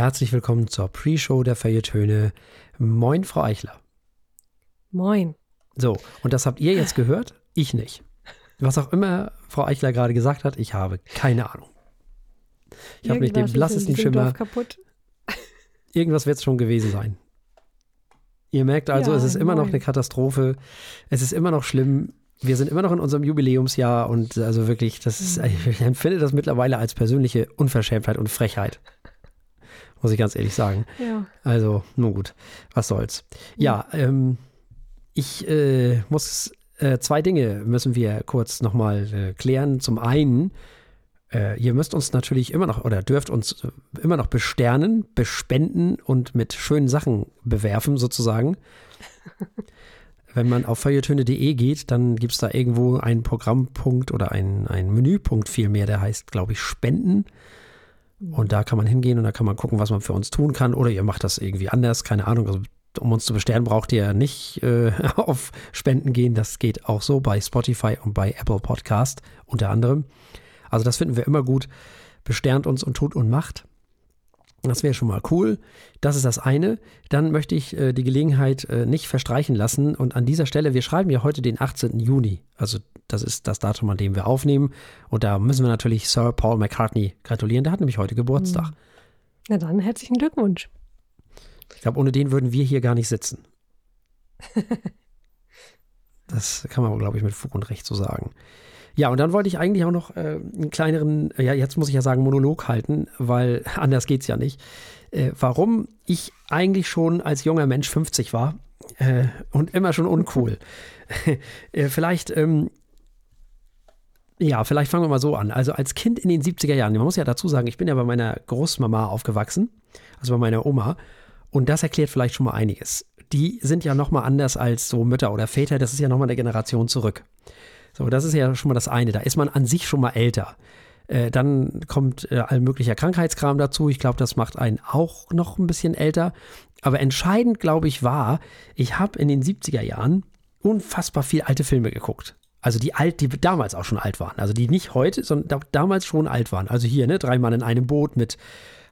Herzlich willkommen zur Pre-Show der Feiertöne. Moin, Frau Eichler. Moin. So, und das habt ihr jetzt gehört? Ich nicht. Was auch immer Frau Eichler gerade gesagt hat, ich habe keine Ahnung. Ich habe nicht den blassesten Schimmer. Irgendwas wird es schon gewesen sein. Ihr merkt also, ja, es ist immer noch eine Katastrophe. Es ist immer noch schlimm. Wir sind immer noch in unserem Jubiläumsjahr und also wirklich, das ist, mhm. ich empfinde das mittlerweile als persönliche Unverschämtheit und Frechheit. Muss ich ganz ehrlich sagen. Ja. Also, nun gut, was soll's. Ja, ähm, ich äh, muss äh, zwei Dinge müssen wir kurz nochmal äh, klären. Zum einen, äh, ihr müsst uns natürlich immer noch oder dürft uns äh, immer noch besternen, bespenden und mit schönen Sachen bewerfen, sozusagen. Wenn man auf feuilletöne.de geht, dann gibt es da irgendwo einen Programmpunkt oder einen, einen Menüpunkt vielmehr, der heißt, glaube ich, Spenden. Und da kann man hingehen und da kann man gucken, was man für uns tun kann. Oder ihr macht das irgendwie anders, keine Ahnung. Also, um uns zu bestellen, braucht ihr nicht äh, auf Spenden gehen. Das geht auch so bei Spotify und bei Apple Podcast unter anderem. Also das finden wir immer gut. Besternt uns und tut und macht. Das wäre schon mal cool. Das ist das eine. Dann möchte ich äh, die Gelegenheit äh, nicht verstreichen lassen. Und an dieser Stelle, wir schreiben ja heute den 18. Juni. Also das ist das Datum, an dem wir aufnehmen. Und da müssen wir natürlich Sir Paul McCartney gratulieren. Der hat nämlich heute Geburtstag. Hm. Na dann, herzlichen Glückwunsch. Ich glaube, ohne den würden wir hier gar nicht sitzen. das kann man, glaube ich, mit Fug und Recht so sagen. Ja, und dann wollte ich eigentlich auch noch äh, einen kleineren, ja, jetzt muss ich ja sagen, Monolog halten, weil anders geht es ja nicht. Äh, warum ich eigentlich schon als junger Mensch 50 war äh, und immer schon uncool. Äh, vielleicht, ähm, ja, vielleicht fangen wir mal so an. Also als Kind in den 70er Jahren, man muss ja dazu sagen, ich bin ja bei meiner Großmama aufgewachsen, also bei meiner Oma. Und das erklärt vielleicht schon mal einiges. Die sind ja nochmal anders als so Mütter oder Väter, das ist ja nochmal eine Generation zurück. So, das ist ja schon mal das eine. Da ist man an sich schon mal älter. Äh, dann kommt äh, all möglicher Krankheitskram dazu. Ich glaube, das macht einen auch noch ein bisschen älter. Aber entscheidend, glaube ich, war, ich habe in den 70er Jahren unfassbar viel alte Filme geguckt. Also die alt, die damals auch schon alt waren. Also die nicht heute, sondern damals schon alt waren. Also hier, ne, drei Mann in einem Boot mit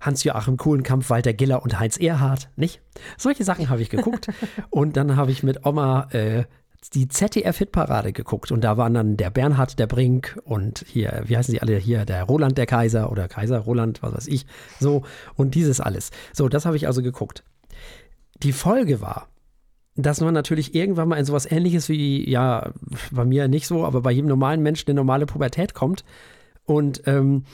Hans-Joachim Kuhlenkampf, Walter Giller und Heinz Erhardt, nicht? Solche Sachen habe ich geguckt. und dann habe ich mit Oma äh, die ZDF-Hitparade geguckt und da waren dann der Bernhard der Brink und hier, wie heißen sie alle hier, der Roland der Kaiser oder Kaiser Roland, was weiß ich, so und dieses alles. So, das habe ich also geguckt. Die Folge war, dass man natürlich irgendwann mal in sowas ähnliches wie, ja, bei mir nicht so, aber bei jedem normalen Menschen eine normale Pubertät kommt und ähm,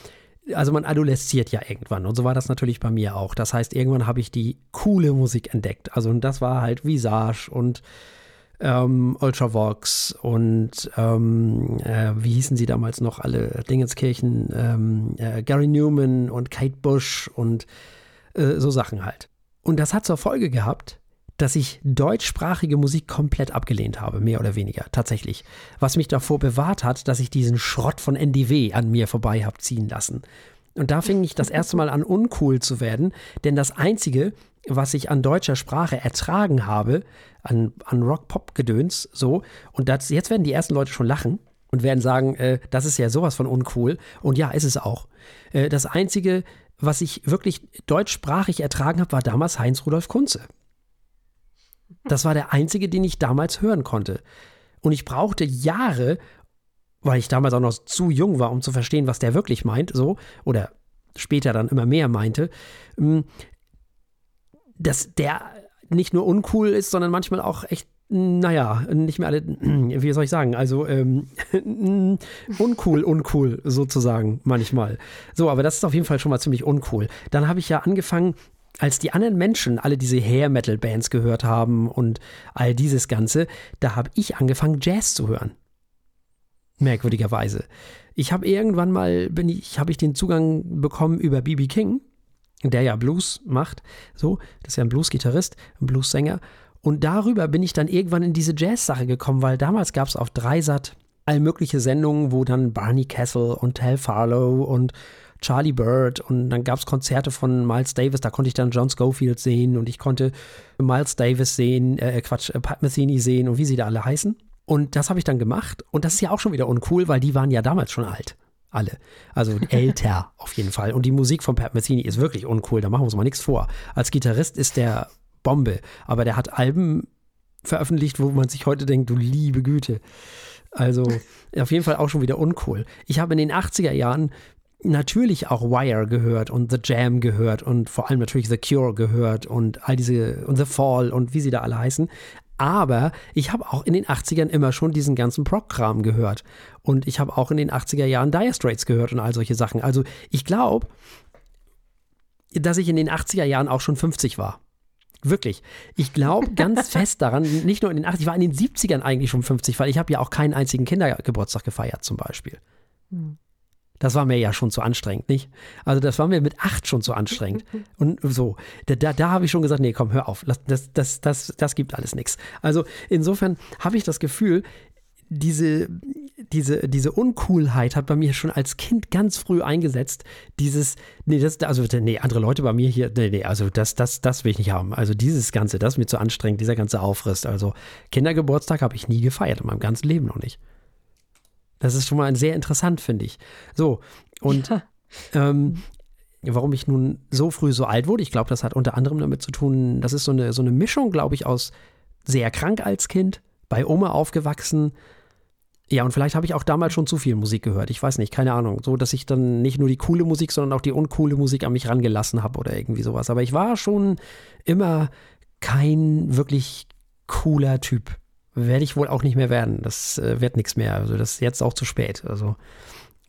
also man adolesziert ja irgendwann und so war das natürlich bei mir auch. Das heißt, irgendwann habe ich die coole Musik entdeckt. Also und das war halt Visage und ähm, Ultravox und ähm, äh, wie hießen sie damals noch alle Dingenskirchen, ähm, äh, Gary Newman und Kate Bush und äh, so Sachen halt. Und das hat zur Folge gehabt, dass ich deutschsprachige Musik komplett abgelehnt habe, mehr oder weniger, tatsächlich. Was mich davor bewahrt hat, dass ich diesen Schrott von NDW an mir vorbei habe ziehen lassen. Und da fing ich das erste Mal an, uncool zu werden, denn das Einzige, was ich an deutscher Sprache ertragen habe, an, an Rock-Pop-Gedöns, so, und das, jetzt werden die ersten Leute schon lachen und werden sagen, äh, das ist ja sowas von uncool. Und ja, ist es auch. Äh, das Einzige, was ich wirklich deutschsprachig ertragen habe, war damals Heinz Rudolf Kunze. Das war der einzige, den ich damals hören konnte. Und ich brauchte Jahre, weil ich damals auch noch zu jung war, um zu verstehen, was der wirklich meint, so, oder später dann immer mehr meinte, hm, dass der nicht nur uncool ist, sondern manchmal auch echt, naja, nicht mehr alle, wie soll ich sagen, also ähm, uncool, uncool sozusagen manchmal. So, aber das ist auf jeden Fall schon mal ziemlich uncool. Dann habe ich ja angefangen, als die anderen Menschen alle diese Hair Metal Bands gehört haben und all dieses Ganze, da habe ich angefangen Jazz zu hören. Merkwürdigerweise. Ich habe irgendwann mal bin ich habe ich den Zugang bekommen über BB King der ja Blues macht. So, das ist ja ein Blues-Gitarrist, ein Blues-Sänger. Und darüber bin ich dann irgendwann in diese Jazz-Sache gekommen, weil damals gab es auf Dreisat all mögliche Sendungen, wo dann Barney Castle und Hal Farlow und Charlie Bird und dann gab es Konzerte von Miles Davis, da konnte ich dann John Schofield sehen und ich konnte Miles Davis sehen, äh, Quatsch, äh, Pat Metheny sehen und wie sie da alle heißen. Und das habe ich dann gemacht und das ist ja auch schon wieder uncool, weil die waren ja damals schon alt. Alle. Also älter auf jeden Fall. Und die Musik von Pat Metheny ist wirklich uncool, da machen wir uns mal nichts vor. Als Gitarrist ist der Bombe, aber der hat Alben veröffentlicht, wo man sich heute denkt, du liebe Güte. Also auf jeden Fall auch schon wieder uncool. Ich habe in den 80er Jahren natürlich auch Wire gehört und The Jam gehört und vor allem natürlich The Cure gehört und all diese und The Fall und wie sie da alle heißen. Aber ich habe auch in den 80ern immer schon diesen ganzen Prog-Kram gehört. Und ich habe auch in den 80er Jahren Dire Straits gehört und all solche Sachen. Also ich glaube, dass ich in den 80er Jahren auch schon 50 war. Wirklich. Ich glaube ganz fest daran, nicht nur in den 80ern, ich war in den 70ern eigentlich schon 50, weil ich habe ja auch keinen einzigen Kindergeburtstag gefeiert zum Beispiel. Hm. Das war mir ja schon zu anstrengend, nicht? Also das war mir mit acht schon zu anstrengend. Und so, da, da, habe ich schon gesagt, nee, komm, hör auf, das, das, das, das gibt alles nichts. Also insofern habe ich das Gefühl, diese, diese, diese Uncoolheit hat bei mir schon als Kind ganz früh eingesetzt. Dieses, nee, das, also, nee, andere Leute bei mir hier, nee, nee, also das, das, das will ich nicht haben. Also dieses Ganze, das ist mir zu anstrengend, dieser ganze Aufriss. Also Kindergeburtstag habe ich nie gefeiert, in meinem ganzen Leben noch nicht. Das ist schon mal sehr interessant, finde ich. So, und ja. ähm, warum ich nun so früh so alt wurde, ich glaube, das hat unter anderem damit zu tun, das ist so eine, so eine Mischung, glaube ich, aus sehr krank als Kind, bei Oma aufgewachsen. Ja, und vielleicht habe ich auch damals schon zu viel Musik gehört. Ich weiß nicht, keine Ahnung. So, dass ich dann nicht nur die coole Musik, sondern auch die uncoole Musik an mich rangelassen habe oder irgendwie sowas. Aber ich war schon immer kein wirklich cooler Typ werde ich wohl auch nicht mehr werden. Das äh, wird nichts mehr. Also das ist jetzt auch zu spät. Also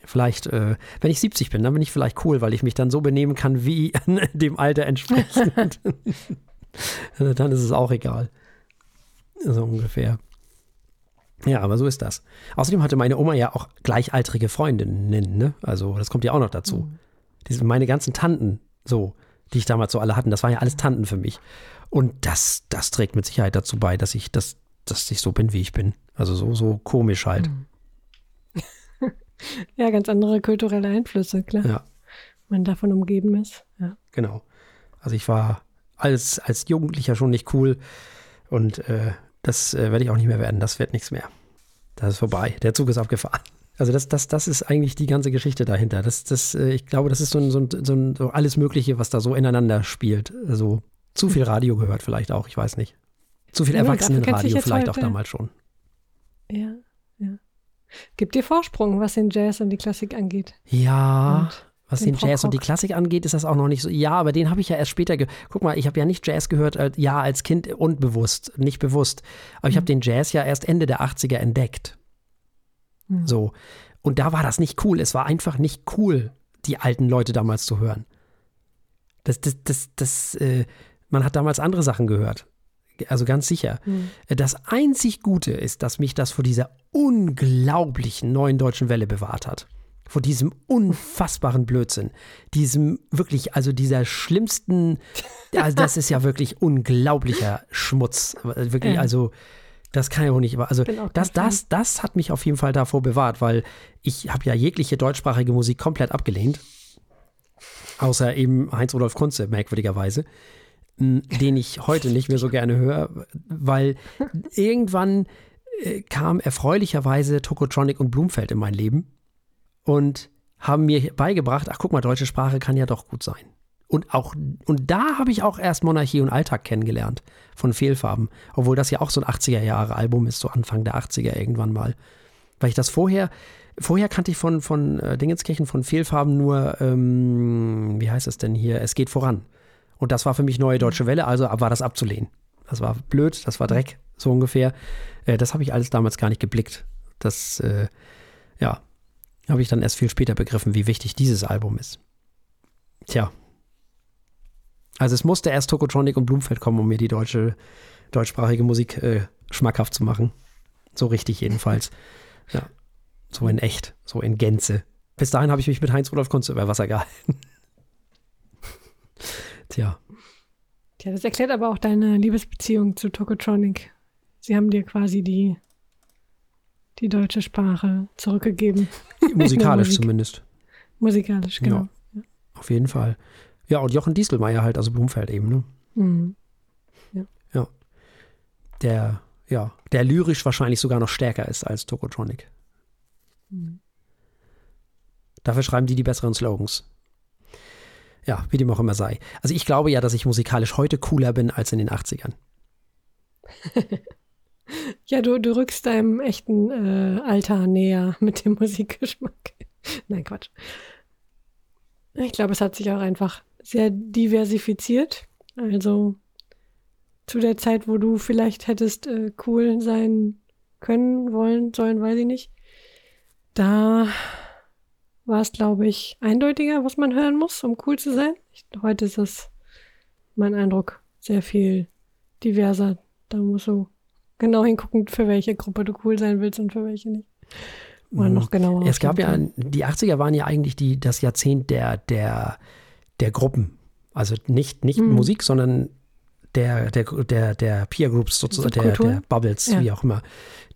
vielleicht, äh, wenn ich 70 bin, dann bin ich vielleicht cool, weil ich mich dann so benehmen kann, wie dem Alter entsprechend. dann ist es auch egal. So ungefähr. Ja, aber so ist das. Außerdem hatte meine Oma ja auch gleichaltrige Freundinnen, ne? Also das kommt ja auch noch dazu. Mhm. Die, meine ganzen Tanten, so, die ich damals so alle hatten, das waren ja alles Tanten für mich. Und das, das trägt mit Sicherheit dazu bei, dass ich das dass ich so bin, wie ich bin. Also so, so komisch halt. Hm. ja, ganz andere kulturelle Einflüsse, klar. Ja. Man davon umgeben ist. Ja. Genau. Also ich war als, als Jugendlicher schon nicht cool und äh, das äh, werde ich auch nicht mehr werden. Das wird nichts mehr. Das ist vorbei. Der Zug ist abgefahren. Also das, das, das ist eigentlich die ganze Geschichte dahinter. Das, das, äh, ich glaube, das ist so ein, so, ein, so, ein, so alles Mögliche, was da so ineinander spielt. Also zu viel Radio gehört vielleicht auch, ich weiß nicht. Zu viel Erwachsenenradio vielleicht auch damals schon. Ja, ja. Gibt dir Vorsprung, was den Jazz und die Klassik angeht. Ja, und was den, den Jazz und die Klassik angeht, ist das auch noch nicht so. Ja, aber den habe ich ja erst später. Guck mal, ich habe ja nicht Jazz gehört, äh, ja, als Kind unbewusst, nicht bewusst. Aber ich habe mhm. den Jazz ja erst Ende der 80er entdeckt. Mhm. So. Und da war das nicht cool. Es war einfach nicht cool, die alten Leute damals zu hören. Das, das, das, das, äh, man hat damals andere Sachen gehört also ganz sicher. Mhm. Das einzig Gute ist, dass mich das vor dieser unglaublichen neuen deutschen Welle bewahrt hat. Vor diesem unfassbaren Blödsinn. Diesem wirklich, also dieser schlimmsten, also das ist ja wirklich unglaublicher Schmutz. Wirklich, also das kann ja wohl nicht. Also das, das, das hat mich auf jeden Fall davor bewahrt, weil ich habe ja jegliche deutschsprachige Musik komplett abgelehnt. Außer eben Heinz-Rudolf Kunze, merkwürdigerweise den ich heute nicht mehr so gerne höre, weil irgendwann äh, kam erfreulicherweise Tokotronic und Blumfeld in mein Leben und haben mir beigebracht, ach guck mal, deutsche Sprache kann ja doch gut sein. Und auch, und da habe ich auch erst Monarchie und Alltag kennengelernt von Fehlfarben, obwohl das ja auch so ein 80er Jahre Album ist, so Anfang der 80er irgendwann mal. Weil ich das vorher, vorher kannte ich von, von äh, Dingenskirchen, von Fehlfarben nur, ähm, wie heißt es denn hier, es geht voran. Und das war für mich neue deutsche Welle, also war das abzulehnen. Das war blöd, das war Dreck, so ungefähr. Äh, das habe ich alles damals gar nicht geblickt. Das, äh, ja, habe ich dann erst viel später begriffen, wie wichtig dieses Album ist. Tja. Also es musste erst Tokotronic und Blumfeld kommen, um mir die deutsche, deutschsprachige Musik äh, schmackhaft zu machen. So richtig jedenfalls. Ja. So in echt, so in Gänze. Bis dahin habe ich mich mit Heinz Rudolf Kunze über Wasser gehalten. Tja. Tja, das erklärt aber auch deine Liebesbeziehung zu Tokotronic. Sie haben dir quasi die, die deutsche Sprache zurückgegeben. Musikalisch Musik. zumindest. Musikalisch, genau. Ja, auf jeden Fall. Ja, und Jochen Dieselmeier halt, also Blumfeld eben, ne? Mhm. Ja. ja. Der, ja, der lyrisch wahrscheinlich sogar noch stärker ist als Tokotronic. Mhm. Dafür schreiben die die besseren Slogans. Ja, wie dem auch immer sei. Also ich glaube ja, dass ich musikalisch heute cooler bin als in den 80ern. ja, du, du rückst deinem echten äh, Alter näher mit dem Musikgeschmack. Nein, Quatsch. Ich glaube, es hat sich auch einfach sehr diversifiziert. Also zu der Zeit, wo du vielleicht hättest äh, cool sein können, wollen, sollen, weiß ich nicht. Da war es, glaube ich, eindeutiger, was man hören muss, um cool zu sein. Ich, heute ist es, mein Eindruck, sehr viel diverser. Da musst du genau hingucken, für welche Gruppe du cool sein willst und für welche nicht. Oder noch genauer. Es gab ja, die 80er waren ja eigentlich die, das Jahrzehnt der, der, der Gruppen. Also nicht, nicht mhm. Musik, sondern der, der, der, der Peer Groups sozusagen, der, der Bubbles, ja. wie auch immer.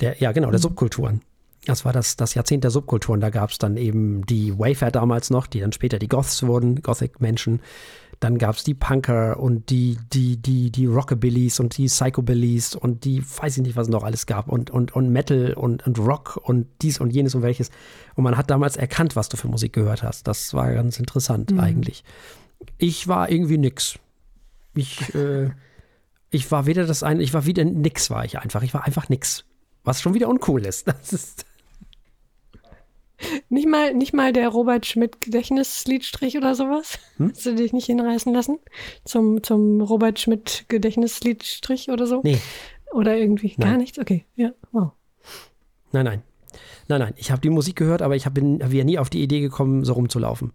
Der, ja, genau, der mhm. Subkulturen. Das war das, das Jahrzehnt der Subkulturen. Da gab es dann eben die Wayfair damals noch, die dann später die Goths wurden, Gothic-Menschen. Dann gab es die Punker und die, die, die, die Rockabillys und die Psychobillys und die, weiß ich nicht, was es noch alles gab und, und, und Metal und, und Rock und dies und jenes und welches. Und man hat damals erkannt, was du für Musik gehört hast. Das war ganz interessant mhm. eigentlich. Ich war irgendwie nix. Ich, äh, ich war weder das eine, ich war wieder nix, war ich einfach. Ich war einfach nix. Was schon wieder uncool ist. Das ist. Nicht mal, nicht mal der Robert Schmidt Gedächtnisliedstrich oder sowas? Hm? Hast du dich nicht hinreißen lassen? Zum, zum Robert Schmidt Gedächtnisliedstrich oder so? Nee. Oder irgendwie nein. gar nichts? Okay, ja, wow. Nein, nein. Nein, nein. Ich habe die Musik gehört, aber ich hab, bin ja nie auf die Idee gekommen, so rumzulaufen.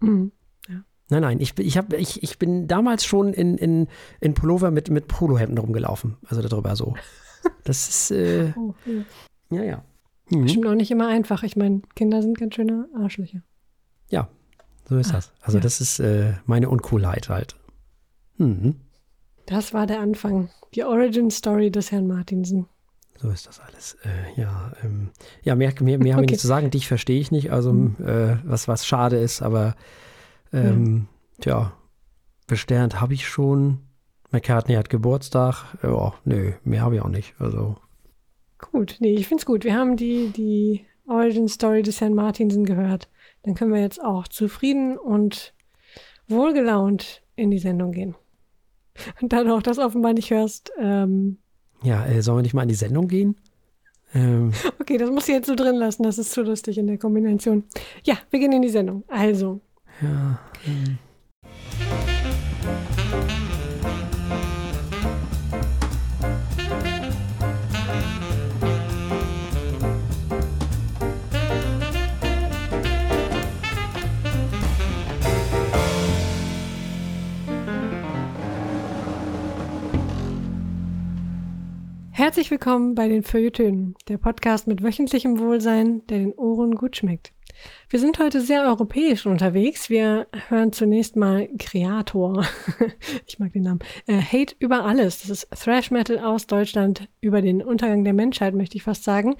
Mhm. Ja. Nein, nein. Ich, ich, hab, ich, ich bin damals schon in, in, in Pullover mit, mit Polohemden rumgelaufen. Also darüber so. Das ist. Äh, oh, ja, ja. ja. Mhm. Bestimmt auch nicht immer einfach. Ich meine, Kinder sind ganz schöne Arschlöcher. Ja, so ist Ach, das. Also, ja. das ist äh, meine Uncoolheit halt. Mhm. Das war der Anfang. Die Origin Story des Herrn Martinsen. So ist das alles. Äh, ja, ähm, ja, mehr, mehr, mehr okay. habe ich nicht zu sagen. Dich verstehe ich nicht. Also, mhm. äh, was, was schade ist, aber ähm, ja. tja, besternt habe ich schon. McCartney hat Geburtstag. Ja, nö, mehr habe ich auch nicht. Also. Gut, nee, ich finde es gut. Wir haben die, die Origin Story des Herrn Martinsen gehört. Dann können wir jetzt auch zufrieden und wohlgelaunt in die Sendung gehen. Und dann auch das offenbar nicht hörst. Ähm, ja, äh, sollen wir nicht mal in die Sendung gehen? Ähm. Okay, das muss ich jetzt so drin lassen. Das ist zu lustig in der Kombination. Ja, wir gehen in die Sendung. Also. Ja. Ähm. Herzlich willkommen bei den Feuilletönen, der Podcast mit wöchentlichem Wohlsein, der den Ohren gut schmeckt. Wir sind heute sehr europäisch unterwegs. Wir hören zunächst mal Creator. ich mag den Namen. Äh, Hate über alles. Das ist Thrash Metal aus Deutschland über den Untergang der Menschheit, möchte ich fast sagen.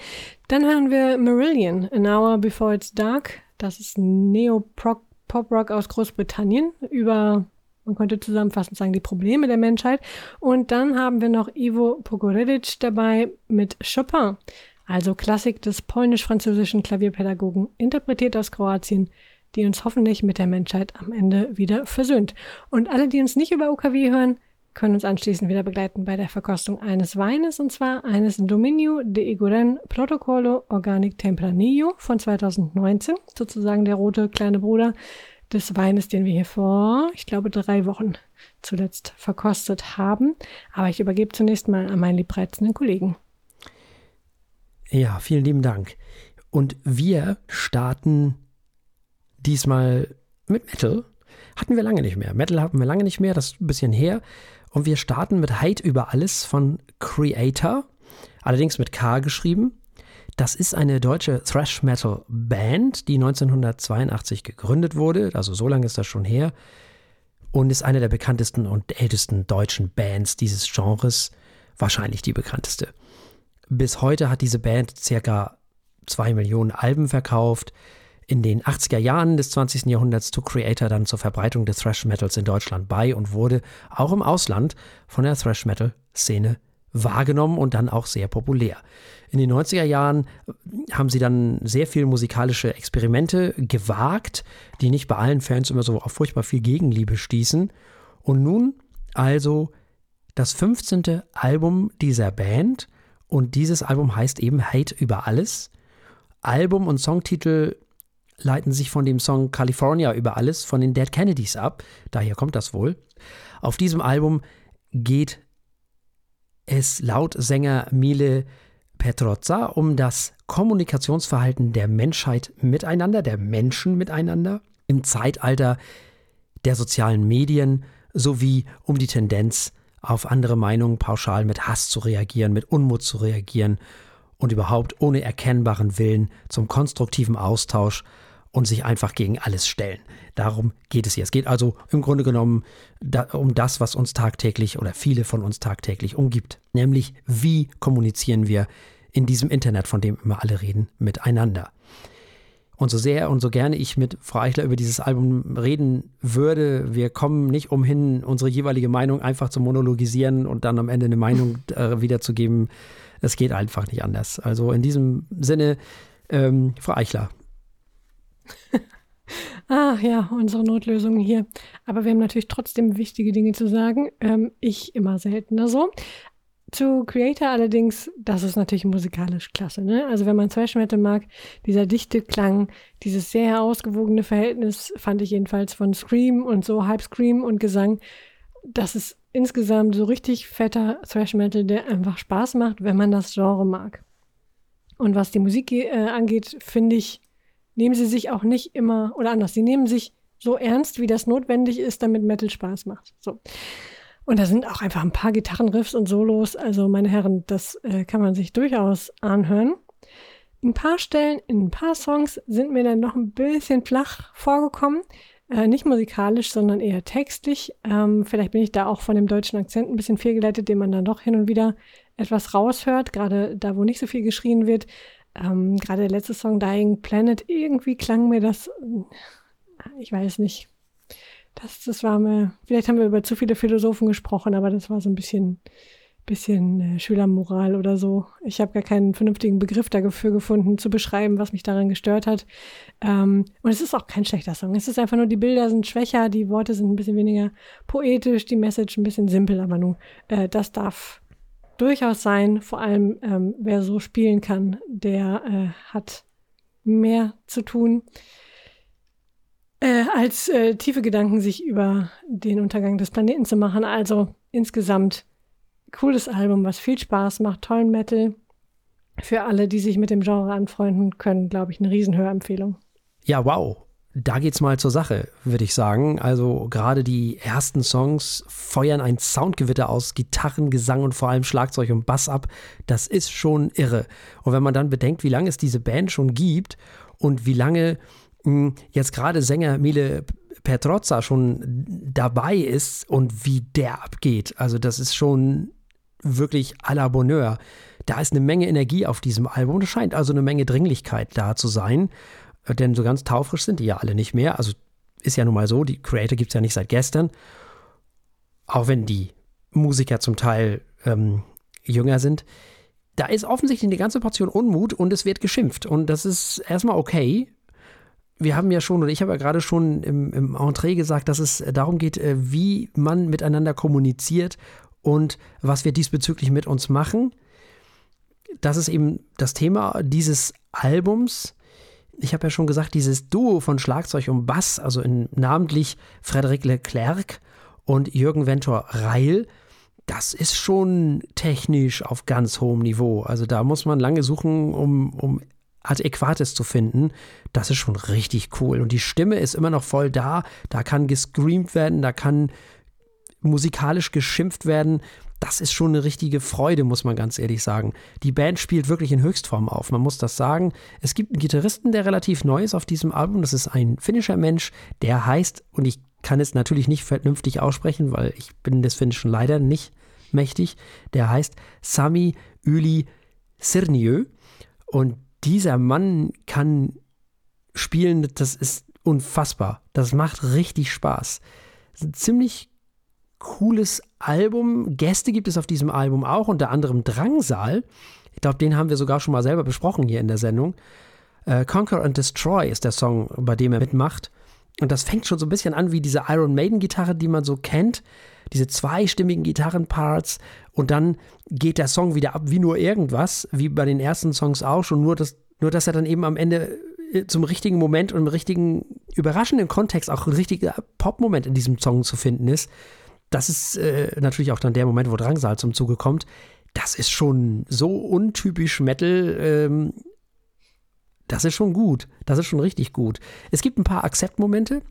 Dann hören wir Marillion, An Hour Before It's Dark. Das ist Neo-Pop-Rock aus Großbritannien über man könnte zusammenfassend sagen, die Probleme der Menschheit. Und dann haben wir noch Ivo Pogorelic dabei mit Chopin, also Klassik des polnisch-französischen Klavierpädagogen, interpretiert aus Kroatien, die uns hoffentlich mit der Menschheit am Ende wieder versöhnt. Und alle, die uns nicht über UKW hören, können uns anschließend wieder begleiten bei der Verkostung eines Weines, und zwar eines Dominio de Iguren Protocolo Organic Tempranillo von 2019, sozusagen der rote kleine Bruder des Weines, den wir hier vor, ich glaube, drei Wochen zuletzt verkostet haben. Aber ich übergebe zunächst mal an meinen liebreizenden Kollegen. Ja, vielen lieben Dank. Und wir starten diesmal mit Metal. Hatten wir lange nicht mehr. Metal hatten wir lange nicht mehr, das ist ein bisschen her. Und wir starten mit Hate über alles von Creator, allerdings mit K geschrieben. Das ist eine deutsche Thrash Metal Band, die 1982 gegründet wurde, also so lange ist das schon her, und ist eine der bekanntesten und ältesten deutschen Bands dieses Genres, wahrscheinlich die bekannteste. Bis heute hat diese Band circa zwei Millionen Alben verkauft. In den 80er Jahren des 20. Jahrhunderts trug Creator dann zur Verbreitung des Thrash Metals in Deutschland bei und wurde auch im Ausland von der Thrash Metal Szene wahrgenommen und dann auch sehr populär. In den 90er Jahren haben sie dann sehr viele musikalische Experimente gewagt, die nicht bei allen Fans immer so auf furchtbar viel Gegenliebe stießen. Und nun also das 15. Album dieser Band und dieses Album heißt eben Hate über alles. Album und Songtitel leiten sich von dem Song California über alles von den Dead Kennedys ab. Daher kommt das wohl. Auf diesem Album geht es laut Sänger Mile Petrozza um das Kommunikationsverhalten der Menschheit miteinander, der Menschen miteinander im Zeitalter der sozialen Medien sowie um die Tendenz, auf andere Meinungen pauschal mit Hass zu reagieren, mit Unmut zu reagieren und überhaupt ohne erkennbaren Willen zum konstruktiven Austausch und sich einfach gegen alles stellen. Darum geht es hier. Es geht also im Grunde genommen da, um das, was uns tagtäglich oder viele von uns tagtäglich umgibt. Nämlich, wie kommunizieren wir in diesem Internet, von dem immer alle reden, miteinander. Und so sehr und so gerne ich mit Frau Eichler über dieses Album reden würde, wir kommen nicht umhin, unsere jeweilige Meinung einfach zu monologisieren und dann am Ende eine Meinung äh, wiederzugeben. Es geht einfach nicht anders. Also in diesem Sinne, ähm, Frau Eichler. ah ja, unsere Notlösungen hier. Aber wir haben natürlich trotzdem wichtige Dinge zu sagen. Ähm, ich immer seltener so. Zu Creator allerdings, das ist natürlich musikalisch klasse. Ne? Also wenn man Metal mag, dieser dichte Klang, dieses sehr ausgewogene Verhältnis fand ich jedenfalls von Scream und so Halb Scream und Gesang, das ist insgesamt so richtig fetter Thrash Metal, der einfach Spaß macht, wenn man das Genre mag. Und was die Musik äh, angeht, finde ich, nehmen sie sich auch nicht immer, oder anders, sie nehmen sich so ernst, wie das notwendig ist, damit Metal Spaß macht. So. Und da sind auch einfach ein paar Gitarrenriffs und Solos. Also, meine Herren, das äh, kann man sich durchaus anhören. Ein paar Stellen in ein paar Songs sind mir dann noch ein bisschen flach vorgekommen. Äh, nicht musikalisch, sondern eher textlich. Ähm, vielleicht bin ich da auch von dem deutschen Akzent ein bisschen fehlgeleitet, den man dann doch hin und wieder etwas raushört, gerade da, wo nicht so viel geschrien wird. Ähm, gerade der letzte Song Dying Planet, irgendwie klang mir das, ich weiß nicht, das, das war mir, vielleicht haben wir über zu viele Philosophen gesprochen, aber das war so ein bisschen, bisschen äh, Schülermoral oder so. Ich habe gar keinen vernünftigen Begriff dafür gefunden, zu beschreiben, was mich daran gestört hat. Ähm, und es ist auch kein schlechter Song. Es ist einfach nur, die Bilder sind schwächer, die Worte sind ein bisschen weniger poetisch, die Message ein bisschen simpel, aber nun, äh, das darf durchaus sein. Vor allem, ähm, wer so spielen kann, der äh, hat mehr zu tun äh, als äh, tiefe Gedanken sich über den Untergang des Planeten zu machen. Also insgesamt cooles Album, was viel Spaß macht, tollen Metal. Für alle, die sich mit dem Genre anfreunden können, glaube ich, eine Riesenhörempfehlung. Ja, wow. Da geht's mal zur Sache, würde ich sagen. Also gerade die ersten Songs feuern ein Soundgewitter aus Gitarren, Gesang und vor allem Schlagzeug und Bass ab. Das ist schon irre. Und wenn man dann bedenkt, wie lange es diese Band schon gibt und wie lange hm, jetzt gerade Sänger Mile Petrozza schon dabei ist und wie der abgeht. Also das ist schon wirklich à la Bonheur. Da ist eine Menge Energie auf diesem Album. Es scheint also eine Menge Dringlichkeit da zu sein. Denn so ganz taufrisch sind die ja alle nicht mehr. Also ist ja nun mal so, die Creator gibt es ja nicht seit gestern. Auch wenn die Musiker zum Teil ähm, jünger sind. Da ist offensichtlich eine ganze Portion Unmut und es wird geschimpft. Und das ist erstmal okay wir haben ja schon, und ich habe ja gerade schon im, im Entree gesagt, dass es darum geht, äh, wie man miteinander kommuniziert und was wir diesbezüglich mit uns machen. Das ist eben das Thema dieses Albums. Ich habe ja schon gesagt, dieses Duo von Schlagzeug und Bass, also in, namentlich Frederic Leclerc und Jürgen Ventor Reil, das ist schon technisch auf ganz hohem Niveau. Also da muss man lange suchen, um, um Adäquates zu finden, das ist schon richtig cool. Und die Stimme ist immer noch voll da. Da kann gescreamt werden, da kann musikalisch geschimpft werden. Das ist schon eine richtige Freude, muss man ganz ehrlich sagen. Die Band spielt wirklich in Höchstform auf, man muss das sagen. Es gibt einen Gitarristen, der relativ neu ist auf diesem Album. Das ist ein finnischer Mensch, der heißt, und ich kann es natürlich nicht vernünftig aussprechen, weil ich bin des Finnischen leider nicht mächtig. Der heißt Sami Yli Sirniö. Und dieser Mann kann spielen, das ist unfassbar. Das macht richtig Spaß. Das ist ziemlich cooles Album. Gäste gibt es auf diesem Album auch, unter anderem Drangsal. Ich glaube, den haben wir sogar schon mal selber besprochen hier in der Sendung. Äh, Conquer and Destroy ist der Song, bei dem er mitmacht. Und das fängt schon so ein bisschen an wie diese Iron Maiden-Gitarre, die man so kennt. Diese zweistimmigen Gitarrenparts. Und dann geht der Song wieder ab wie nur irgendwas, wie bei den ersten Songs auch schon. Nur, dass, nur dass er dann eben am Ende äh, zum richtigen Moment und im richtigen, überraschenden Kontext auch ein richtiger Pop-Moment in diesem Song zu finden ist. Das ist äh, natürlich auch dann der Moment, wo Drangsal zum Zuge kommt. Das ist schon so untypisch Metal. Ähm, das ist schon gut. Das ist schon richtig gut. Es gibt ein paar Accept-Momente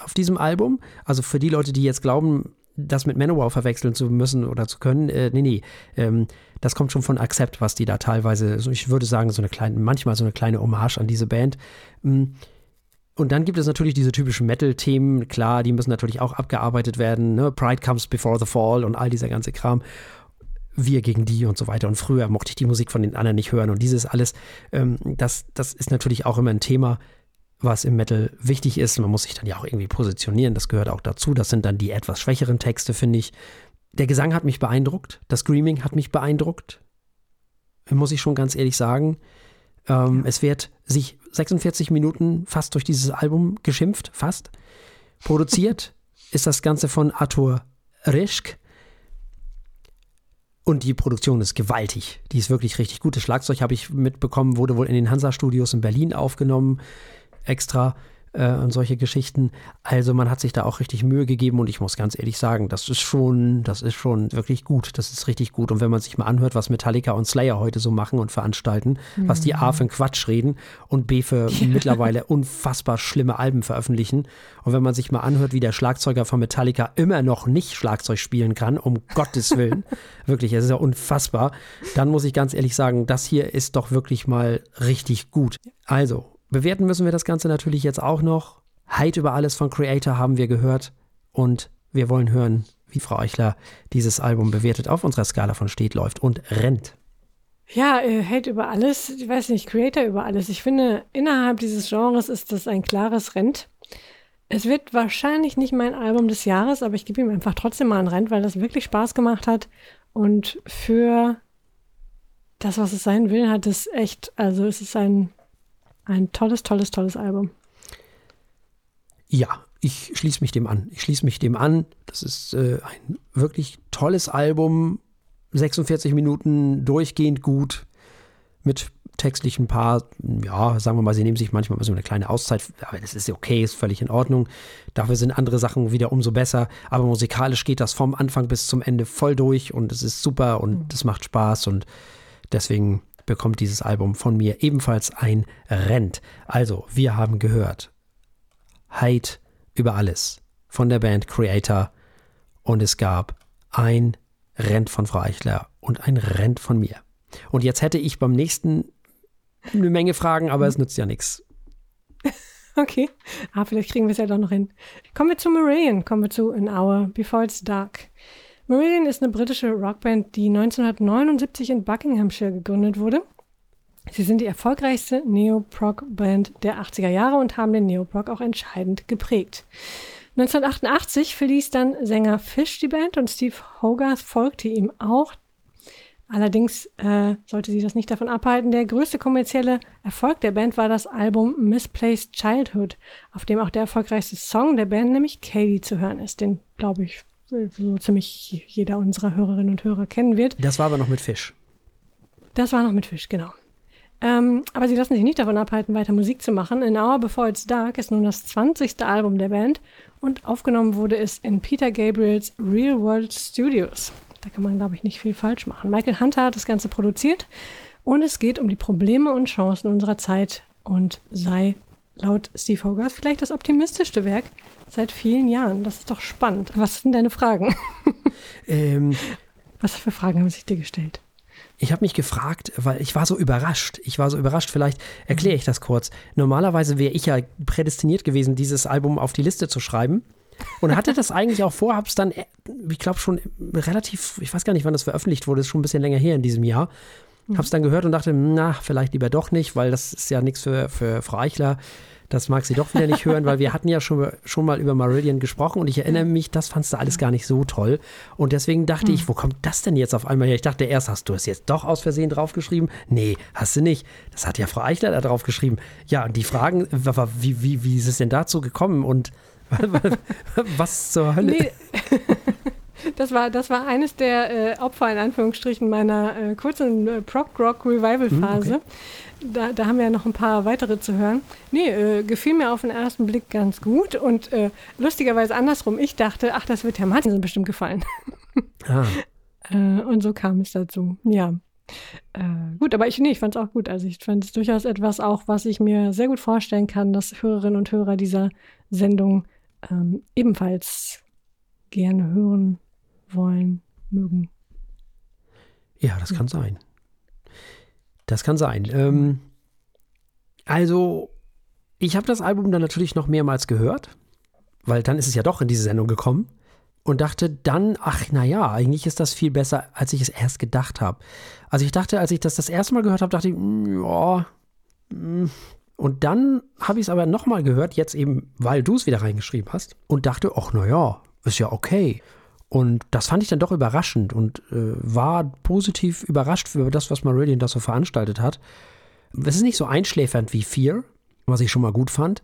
auf diesem Album. Also für die Leute, die jetzt glauben, das mit Manowar verwechseln zu müssen oder zu können, äh, nee, nee. Ähm, das kommt schon von Accept, was die da teilweise, ich würde sagen, so eine kleine, manchmal so eine kleine Hommage an diese Band. Mm. Und dann gibt es natürlich diese typischen Metal-Themen, klar, die müssen natürlich auch abgearbeitet werden. Ne? Pride comes before the fall und all dieser ganze Kram wir gegen die und so weiter. Und früher mochte ich die Musik von den anderen nicht hören. Und dieses alles, ähm, das, das ist natürlich auch immer ein Thema, was im Metal wichtig ist. Man muss sich dann ja auch irgendwie positionieren. Das gehört auch dazu. Das sind dann die etwas schwächeren Texte, finde ich. Der Gesang hat mich beeindruckt. Das Screaming hat mich beeindruckt. Muss ich schon ganz ehrlich sagen. Ähm, ja. Es wird sich 46 Minuten fast durch dieses Album geschimpft, fast. Produziert ist das Ganze von Arthur Rischk. Und die Produktion ist gewaltig. Die ist wirklich richtig gut. Das Schlagzeug habe ich mitbekommen, wurde wohl in den Hansa-Studios in Berlin aufgenommen. Extra äh, und solche Geschichten. Also man hat sich da auch richtig Mühe gegeben und ich muss ganz ehrlich sagen, das ist schon, das ist schon wirklich gut. Das ist richtig gut. Und wenn man sich mal anhört, was Metallica und Slayer heute so machen und veranstalten, mhm. was die A für einen Quatsch reden und B für ja. mittlerweile unfassbar schlimme Alben veröffentlichen. Und wenn man sich mal anhört, wie der Schlagzeuger von Metallica immer noch nicht Schlagzeug spielen kann, um Gottes Willen, wirklich, es ist ja unfassbar, dann muss ich ganz ehrlich sagen, das hier ist doch wirklich mal richtig gut. Also, Bewerten müssen wir das Ganze natürlich jetzt auch noch. Hate über alles von Creator haben wir gehört und wir wollen hören, wie Frau Eichler dieses Album bewertet auf unserer Skala von steht, läuft und rennt. Ja, äh, Hate über alles, ich weiß nicht, Creator über alles. Ich finde, innerhalb dieses Genres ist das ein klares Rent. Es wird wahrscheinlich nicht mein Album des Jahres, aber ich gebe ihm einfach trotzdem mal ein Rent, weil das wirklich Spaß gemacht hat. Und für das, was es sein will, hat es echt, also es ist ein ein tolles, tolles, tolles Album. Ja, ich schließe mich dem an. Ich schließe mich dem an. Das ist äh, ein wirklich tolles Album. 46 Minuten durchgehend gut. Mit textlichen Paar, ja, sagen wir mal, sie nehmen sich manchmal so eine kleine Auszeit, aber das ist okay, ist völlig in Ordnung. Dafür sind andere Sachen wieder umso besser. Aber musikalisch geht das vom Anfang bis zum Ende voll durch und es ist super und es macht Spaß und deswegen bekommt dieses Album von mir ebenfalls ein Rent. Also, wir haben gehört Hate über alles von der Band Creator und es gab ein Rent von Frau Eichler und ein Rent von mir. Und jetzt hätte ich beim nächsten eine Menge Fragen, aber es nützt ja nichts. Okay, ah, vielleicht kriegen wir es ja doch noch hin. Kommen wir zu Marion, kommen wir zu An Hour Before It's Dark. Marillion ist eine britische Rockband, die 1979 in Buckinghamshire gegründet wurde. Sie sind die erfolgreichste Neo-Prog-Band der 80er Jahre und haben den Neo-Prog auch entscheidend geprägt. 1988 verließ dann Sänger Fish die Band und Steve Hogarth folgte ihm auch. Allerdings äh, sollte sie das nicht davon abhalten. Der größte kommerzielle Erfolg der Band war das Album Misplaced Childhood, auf dem auch der erfolgreichste Song der Band, nämlich Katie, zu hören ist. Den, glaube ich, so ziemlich jeder unserer Hörerinnen und Hörer kennen wird. Das war aber noch mit Fisch. Das war noch mit Fisch, genau. Ähm, aber sie lassen sich nicht davon abhalten, weiter Musik zu machen. An Hour Before It's Dark ist nun das 20. Album der Band und aufgenommen wurde es in Peter Gabriels Real World Studios. Da kann man, glaube ich, nicht viel falsch machen. Michael Hunter hat das Ganze produziert und es geht um die Probleme und Chancen unserer Zeit und sei laut Steve Hogarth vielleicht das optimistischste Werk seit vielen Jahren. Das ist doch spannend. Was sind deine Fragen? Ähm, Was für Fragen haben sich dir gestellt? Ich habe mich gefragt, weil ich war so überrascht. Ich war so überrascht, vielleicht erkläre ich das kurz. Normalerweise wäre ich ja prädestiniert gewesen, dieses Album auf die Liste zu schreiben. Und hatte das eigentlich auch vor, habe es dann, ich glaube schon relativ, ich weiß gar nicht, wann das veröffentlicht wurde, ist schon ein bisschen länger her in diesem Jahr. Habe es dann gehört und dachte, na, vielleicht lieber doch nicht, weil das ist ja nichts für, für Frau Eichler. das mag sie doch wieder nicht hören, weil wir hatten ja schon, schon mal über Marillion gesprochen und ich erinnere mich, das fandst du alles gar nicht so toll. Und deswegen dachte hm. ich, wo kommt das denn jetzt auf einmal her? Ich dachte erst, hast du es jetzt doch aus Versehen draufgeschrieben? Nee, hast du nicht. Das hat ja Frau Eichler da draufgeschrieben. Ja, und die Fragen, wie, wie, wie ist es denn dazu gekommen und was zur Hölle? Nee. Das war, das war eines der äh, Opfer in Anführungsstrichen meiner äh, kurzen äh, Prog-Rock-Revival-Phase. Hm, okay. Da, da, haben wir ja noch ein paar weitere zu hören. Nee, äh, gefiel mir auf den ersten Blick ganz gut und äh, lustigerweise andersrum. Ich dachte, ach, das wird Herr Martinsen bestimmt gefallen. Ah. Äh, und so kam es dazu. Ja. Gut, aber ich, nee, ich fand es auch gut. Also ich fand es durchaus etwas auch, was ich mir sehr gut vorstellen kann, dass Hörerinnen und Hörer dieser Sendung ähm, ebenfalls gerne hören wollen, mögen. Ja, das kann sein. Das kann sein. Ähm, also, ich habe das Album dann natürlich noch mehrmals gehört, weil dann ist es ja doch in diese Sendung gekommen und dachte dann, ach naja, eigentlich ist das viel besser, als ich es erst gedacht habe. Also ich dachte, als ich das das erste Mal gehört habe, dachte ich, mm, ja. Mm. Und dann habe ich es aber nochmal gehört, jetzt eben, weil du es wieder reingeschrieben hast und dachte, ach naja, ist ja okay. Und das fand ich dann doch überraschend und äh, war positiv überrascht über das, was Marillion da so veranstaltet hat. Es ist nicht so einschläfernd wie Fear, was ich schon mal gut fand.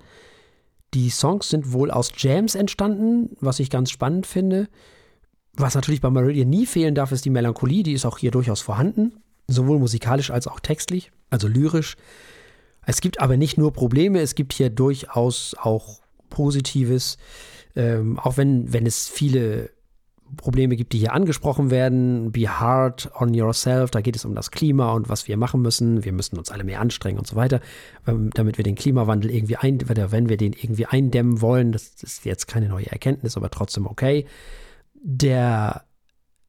Die Songs sind wohl aus Jams entstanden, was ich ganz spannend finde. Was natürlich bei Marillion nie fehlen darf, ist die Melancholie. Die ist auch hier durchaus vorhanden, sowohl musikalisch als auch textlich, also lyrisch. Es gibt aber nicht nur Probleme, es gibt hier durchaus auch Positives, ähm, auch wenn, wenn es viele Probleme gibt, die hier angesprochen werden. Be hard on yourself, da geht es um das Klima und was wir machen müssen. Wir müssen uns alle mehr anstrengen und so weiter, ähm, damit wir den Klimawandel irgendwie ein, wenn wir den irgendwie eindämmen wollen. Das ist jetzt keine neue Erkenntnis, aber trotzdem okay. Der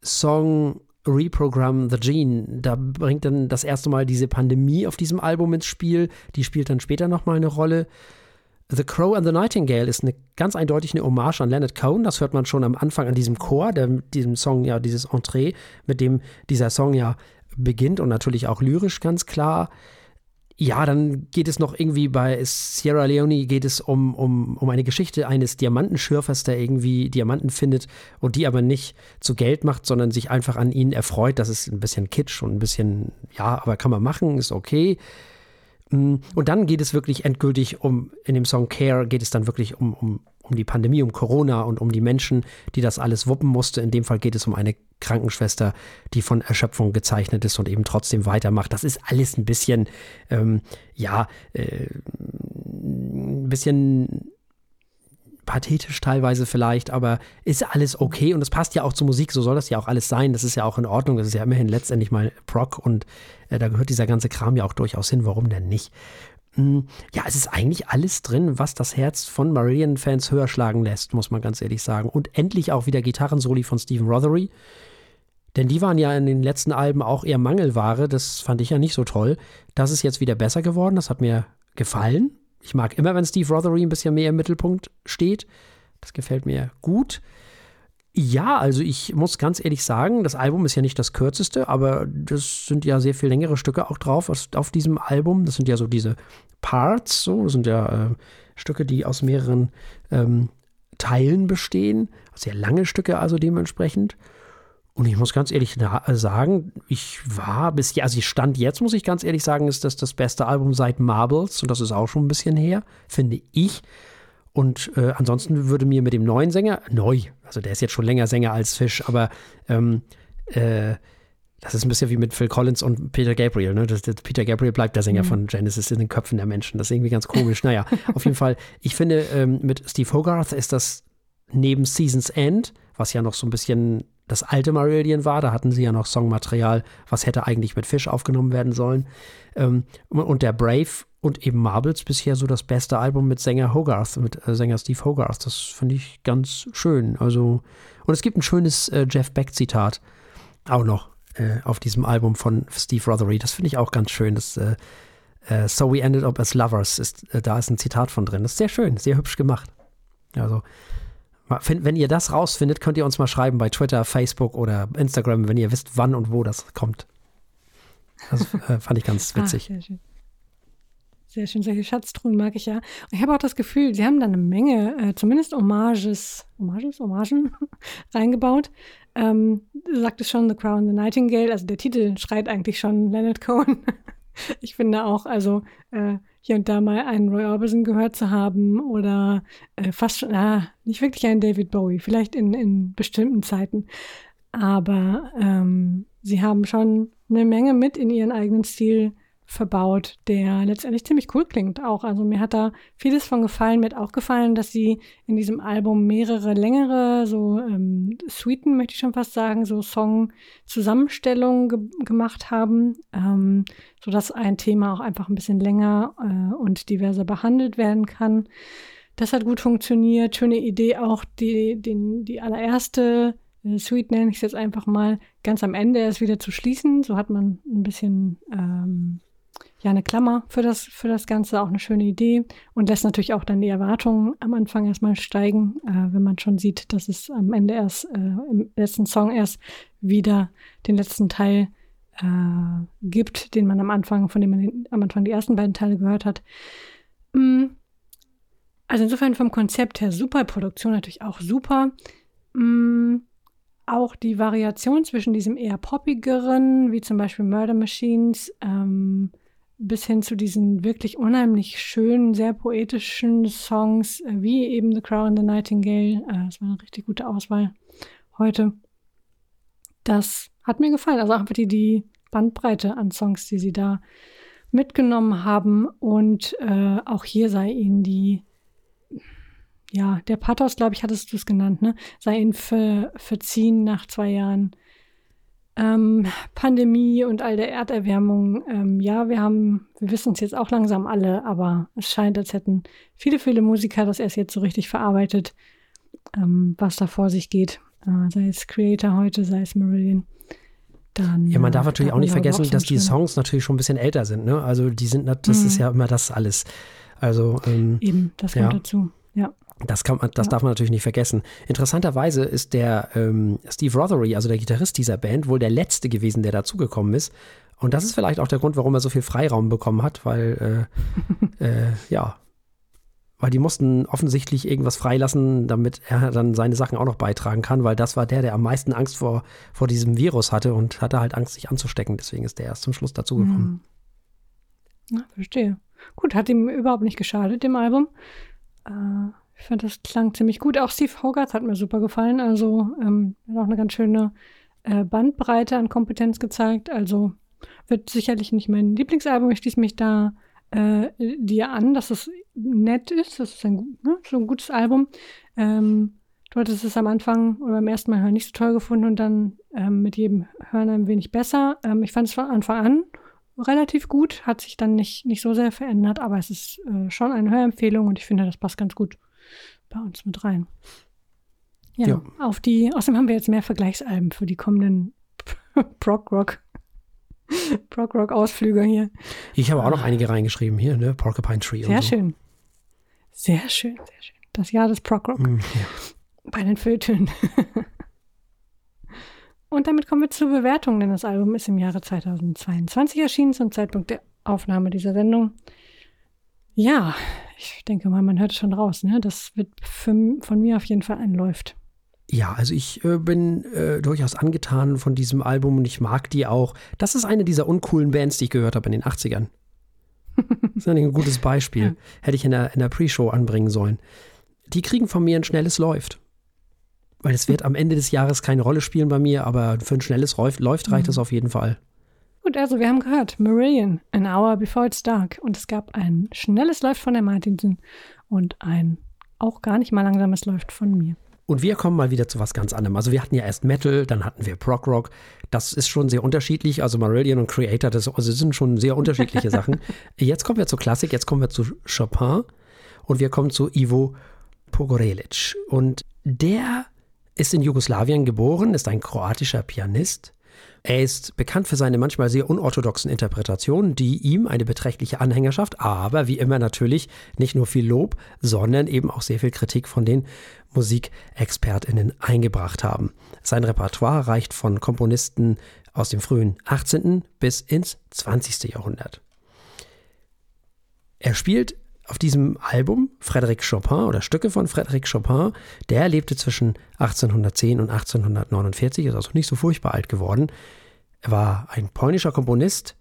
Song Reprogram the Gene, da bringt dann das erste Mal diese Pandemie auf diesem Album ins Spiel. Die spielt dann später nochmal eine Rolle. The Crow and the Nightingale ist eine ganz eindeutig eine Hommage an Leonard Cohen. Das hört man schon am Anfang an diesem Chor, der diesem Song ja dieses Entree, mit dem dieser Song ja beginnt und natürlich auch lyrisch ganz klar. Ja, dann geht es noch irgendwie bei Sierra Leone geht es um, um, um eine Geschichte eines Diamantenschürfers, der irgendwie Diamanten findet und die aber nicht zu Geld macht, sondern sich einfach an ihnen erfreut. Das ist ein bisschen kitsch und ein bisschen, ja, aber kann man machen, ist okay. Mm, und dann geht es wirklich endgültig um, in dem Song Care geht es dann wirklich um, um, um die Pandemie, um Corona und um die Menschen, die das alles wuppen musste. In dem Fall geht es um eine Krankenschwester, die von Erschöpfung gezeichnet ist und eben trotzdem weitermacht. Das ist alles ein bisschen, ähm, ja, äh, ein bisschen pathetisch teilweise vielleicht, aber ist alles okay und es passt ja auch zur Musik, so soll das ja auch alles sein, das ist ja auch in Ordnung, das ist ja immerhin letztendlich mal Proc und äh, da gehört dieser ganze Kram ja auch durchaus hin, warum denn nicht? Hm, ja, es ist eigentlich alles drin, was das Herz von Marillion-Fans höher schlagen lässt, muss man ganz ehrlich sagen. Und endlich auch wieder Gitarrensoli von Stephen Rothery. Denn die waren ja in den letzten Alben auch eher Mangelware. Das fand ich ja nicht so toll. Das ist jetzt wieder besser geworden. Das hat mir gefallen. Ich mag immer, wenn Steve Rothery ein bisschen mehr im Mittelpunkt steht. Das gefällt mir gut. Ja, also ich muss ganz ehrlich sagen, das Album ist ja nicht das kürzeste, aber das sind ja sehr viel längere Stücke auch drauf auf diesem Album. Das sind ja so diese Parts, so das sind ja äh, Stücke, die aus mehreren ähm, Teilen bestehen. Sehr lange Stücke also dementsprechend. Und ich muss ganz ehrlich sagen, ich war bis, also ich stand jetzt, muss ich ganz ehrlich sagen, ist das das beste Album seit Marbles und das ist auch schon ein bisschen her, finde ich. Und äh, ansonsten würde mir mit dem neuen Sänger, neu, also der ist jetzt schon länger Sänger als Fisch, aber ähm, äh, das ist ein bisschen wie mit Phil Collins und Peter Gabriel. Ne? Das, das Peter Gabriel bleibt der Sänger mhm. von Genesis in den Köpfen der Menschen. Das ist irgendwie ganz komisch. naja, auf jeden Fall, ich finde, ähm, mit Steve Hogarth ist das neben Season's End, was ja noch so ein bisschen das alte Marillion war. Da hatten sie ja noch Songmaterial, was hätte eigentlich mit Fish aufgenommen werden sollen. Ähm, und der Brave und eben Marbles bisher so das beste Album mit Sänger Hogarth, mit äh, Sänger Steve Hogarth. Das finde ich ganz schön. Also, und es gibt ein schönes äh, Jeff Beck-Zitat auch noch äh, auf diesem Album von Steve Rothery. Das finde ich auch ganz schön. Das äh, äh, So We Ended Up as Lovers ist, äh, da ist ein Zitat von drin. Das ist sehr schön, sehr hübsch gemacht. Also, wenn ihr das rausfindet, könnt ihr uns mal schreiben bei Twitter, Facebook oder Instagram, wenn ihr wisst, wann und wo das kommt. Das äh, fand ich ganz ah, witzig. Ach, sehr schön. Sehr schön, solche Schatztruhen mag ich ja. Und ich habe auch das Gefühl, sie haben da eine Menge, äh, zumindest Hommages, Hommages, Hommagen reingebaut. Ähm, du sagtest schon The Crown, The Nightingale, also der Titel schreit eigentlich schon Leonard Cohen. Ich finde auch, also äh, hier und da mal einen Roy Orbison gehört zu haben oder äh, fast schon, ah, nicht wirklich einen David Bowie, vielleicht in, in bestimmten Zeiten. Aber ähm, sie haben schon eine Menge mit in ihren eigenen Stil verbaut, der letztendlich ziemlich cool klingt auch. Also mir hat da vieles von gefallen. Mir hat auch gefallen, dass sie in diesem Album mehrere längere, so ähm, Suiten, möchte ich schon fast sagen, so Song-Zusammenstellungen ge gemacht haben, ähm, sodass ein Thema auch einfach ein bisschen länger äh, und diverser behandelt werden kann. Das hat gut funktioniert. Schöne Idee auch, die, den, die allererste äh, Suite nenne ich es jetzt einfach mal, ganz am Ende erst wieder zu schließen. So hat man ein bisschen ähm, ja eine Klammer für das, für das Ganze, auch eine schöne Idee und lässt natürlich auch dann die Erwartungen am Anfang erstmal steigen, äh, wenn man schon sieht, dass es am Ende erst äh, im letzten Song erst wieder den letzten Teil äh, gibt, den man am Anfang, von dem man den, am Anfang die ersten beiden Teile gehört hat. Mm. Also insofern vom Konzept her super, Produktion natürlich auch super. Mm. Auch die Variation zwischen diesem eher poppigeren, wie zum Beispiel Murder Machines, ähm, bis hin zu diesen wirklich unheimlich schönen, sehr poetischen Songs, äh, wie eben The Crown, The Nightingale. Äh, das war eine richtig gute Auswahl heute. Das hat mir gefallen. Also einfach die, die Bandbreite an Songs, die sie da mitgenommen haben. Und äh, auch hier sei ihnen die, ja, der Pathos, glaube ich, hattest du es genannt, ne? Sei ihnen ver, verziehen nach zwei Jahren ähm, Pandemie und all der Erderwärmung, ähm, ja, wir haben, wir wissen es jetzt auch langsam alle, aber es scheint, als hätten viele, viele Musiker das erst jetzt so richtig verarbeitet, ähm, was da vor sich geht. Äh, sei es Creator heute, sei es Marillion. Dann, ja, man darf natürlich auch nicht vergessen, dass die Songs natürlich schon ein bisschen älter sind. Ne? Also die sind, das mhm. ist ja immer das alles. Also ähm, eben, das kommt ja. dazu. Ja. Das, kann man, das ja. darf man natürlich nicht vergessen. Interessanterweise ist der ähm, Steve Rothery, also der Gitarrist dieser Band, wohl der letzte gewesen, der dazugekommen ist. Und das ist vielleicht auch der Grund, warum er so viel Freiraum bekommen hat, weil, äh, äh, ja, weil die mussten offensichtlich irgendwas freilassen, damit er dann seine Sachen auch noch beitragen kann, weil das war der, der am meisten Angst vor, vor diesem Virus hatte und hatte halt Angst, sich anzustecken. Deswegen ist der erst zum Schluss dazugekommen. Mhm. Ja, verstehe. Gut, hat ihm überhaupt nicht geschadet, dem Album. Äh, ich fand, das klang ziemlich gut. Auch Steve Hogarth hat mir super gefallen. Also ähm, hat auch eine ganz schöne äh, Bandbreite an Kompetenz gezeigt. Also wird sicherlich nicht mein Lieblingsalbum. Ich schließe mich da äh, dir an, dass es nett ist. Das ist ein, ne, so ein gutes Album. Ähm, du hattest es am Anfang oder beim ersten Mal hören nicht so toll gefunden und dann ähm, mit jedem Hören ein wenig besser. Ähm, ich fand es von Anfang an relativ gut, hat sich dann nicht, nicht so sehr verändert, aber es ist äh, schon eine Hörempfehlung und ich finde, das passt ganz gut bei uns mit rein. Ja, ja. auf die, außerdem haben wir jetzt mehr Vergleichsalben für die kommenden Prog Rock. Prog Rock Ausflüge hier. Ich habe auch noch einige reingeschrieben hier, ne? Porcupine Tree. Sehr so. schön. Sehr schön, sehr schön. Das Jahr des Prog Rock. Mm, ja. Bei den Fötönen. Und damit kommen wir zur Bewertung, denn das Album ist im Jahre 2022 erschienen, zum Zeitpunkt der Aufnahme dieser Sendung. Ja, ich denke mal, man hört es schon raus. Ne? Das wird für, von mir auf jeden Fall ein Läuft. Ja, also ich äh, bin äh, durchaus angetan von diesem Album und ich mag die auch. Das ist eine dieser uncoolen Bands, die ich gehört habe in den 80ern. Das ist ein gutes Beispiel. Ja. Hätte ich in der, in der Pre-Show anbringen sollen. Die kriegen von mir ein schnelles Läuft. Weil es wird am Ende des Jahres keine Rolle spielen bei mir, aber für ein schnelles Läuft, Läuft reicht mhm. auf jeden Fall. Gut, also wir haben gehört, Marillion, An Hour Before It's Dark. Und es gab ein schnelles Läuft von der Martinsen und ein auch gar nicht mal langsames Läuft von mir. Und wir kommen mal wieder zu was ganz anderem. Also wir hatten ja erst Metal, dann hatten wir Prog Rock. Das ist schon sehr unterschiedlich. Also Marillion und Creator, das also sind schon sehr unterschiedliche Sachen. Jetzt kommen wir zur Klassik, jetzt kommen wir zu Chopin und wir kommen zu Ivo Pogorelic. Und der ist in Jugoslawien geboren, ist ein kroatischer Pianist er ist bekannt für seine manchmal sehr unorthodoxen Interpretationen, die ihm eine beträchtliche Anhängerschaft, aber wie immer natürlich nicht nur viel Lob, sondern eben auch sehr viel Kritik von den Musikexpertinnen eingebracht haben. Sein Repertoire reicht von Komponisten aus dem frühen 18. bis ins 20. Jahrhundert. Er spielt auf diesem Album Frédéric Chopin oder Stücke von Frédéric Chopin. Der lebte zwischen 1810 und 1849, ist also nicht so furchtbar alt geworden. Er war ein polnischer Komponist,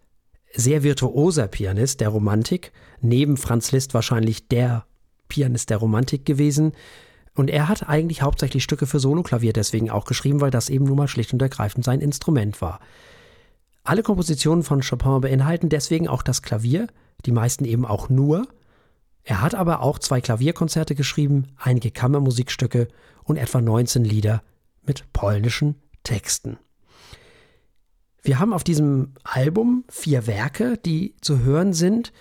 sehr virtuoser Pianist der Romantik, neben Franz Liszt wahrscheinlich der Pianist der Romantik gewesen. Und er hat eigentlich hauptsächlich Stücke für Soloklavier deswegen auch geschrieben, weil das eben nun mal schlicht und ergreifend sein Instrument war. Alle Kompositionen von Chopin beinhalten deswegen auch das Klavier, die meisten eben auch nur. Er hat aber auch zwei Klavierkonzerte geschrieben, einige Kammermusikstücke und etwa 19 Lieder mit polnischen Texten. Wir haben auf diesem Album vier Werke, die zu hören sind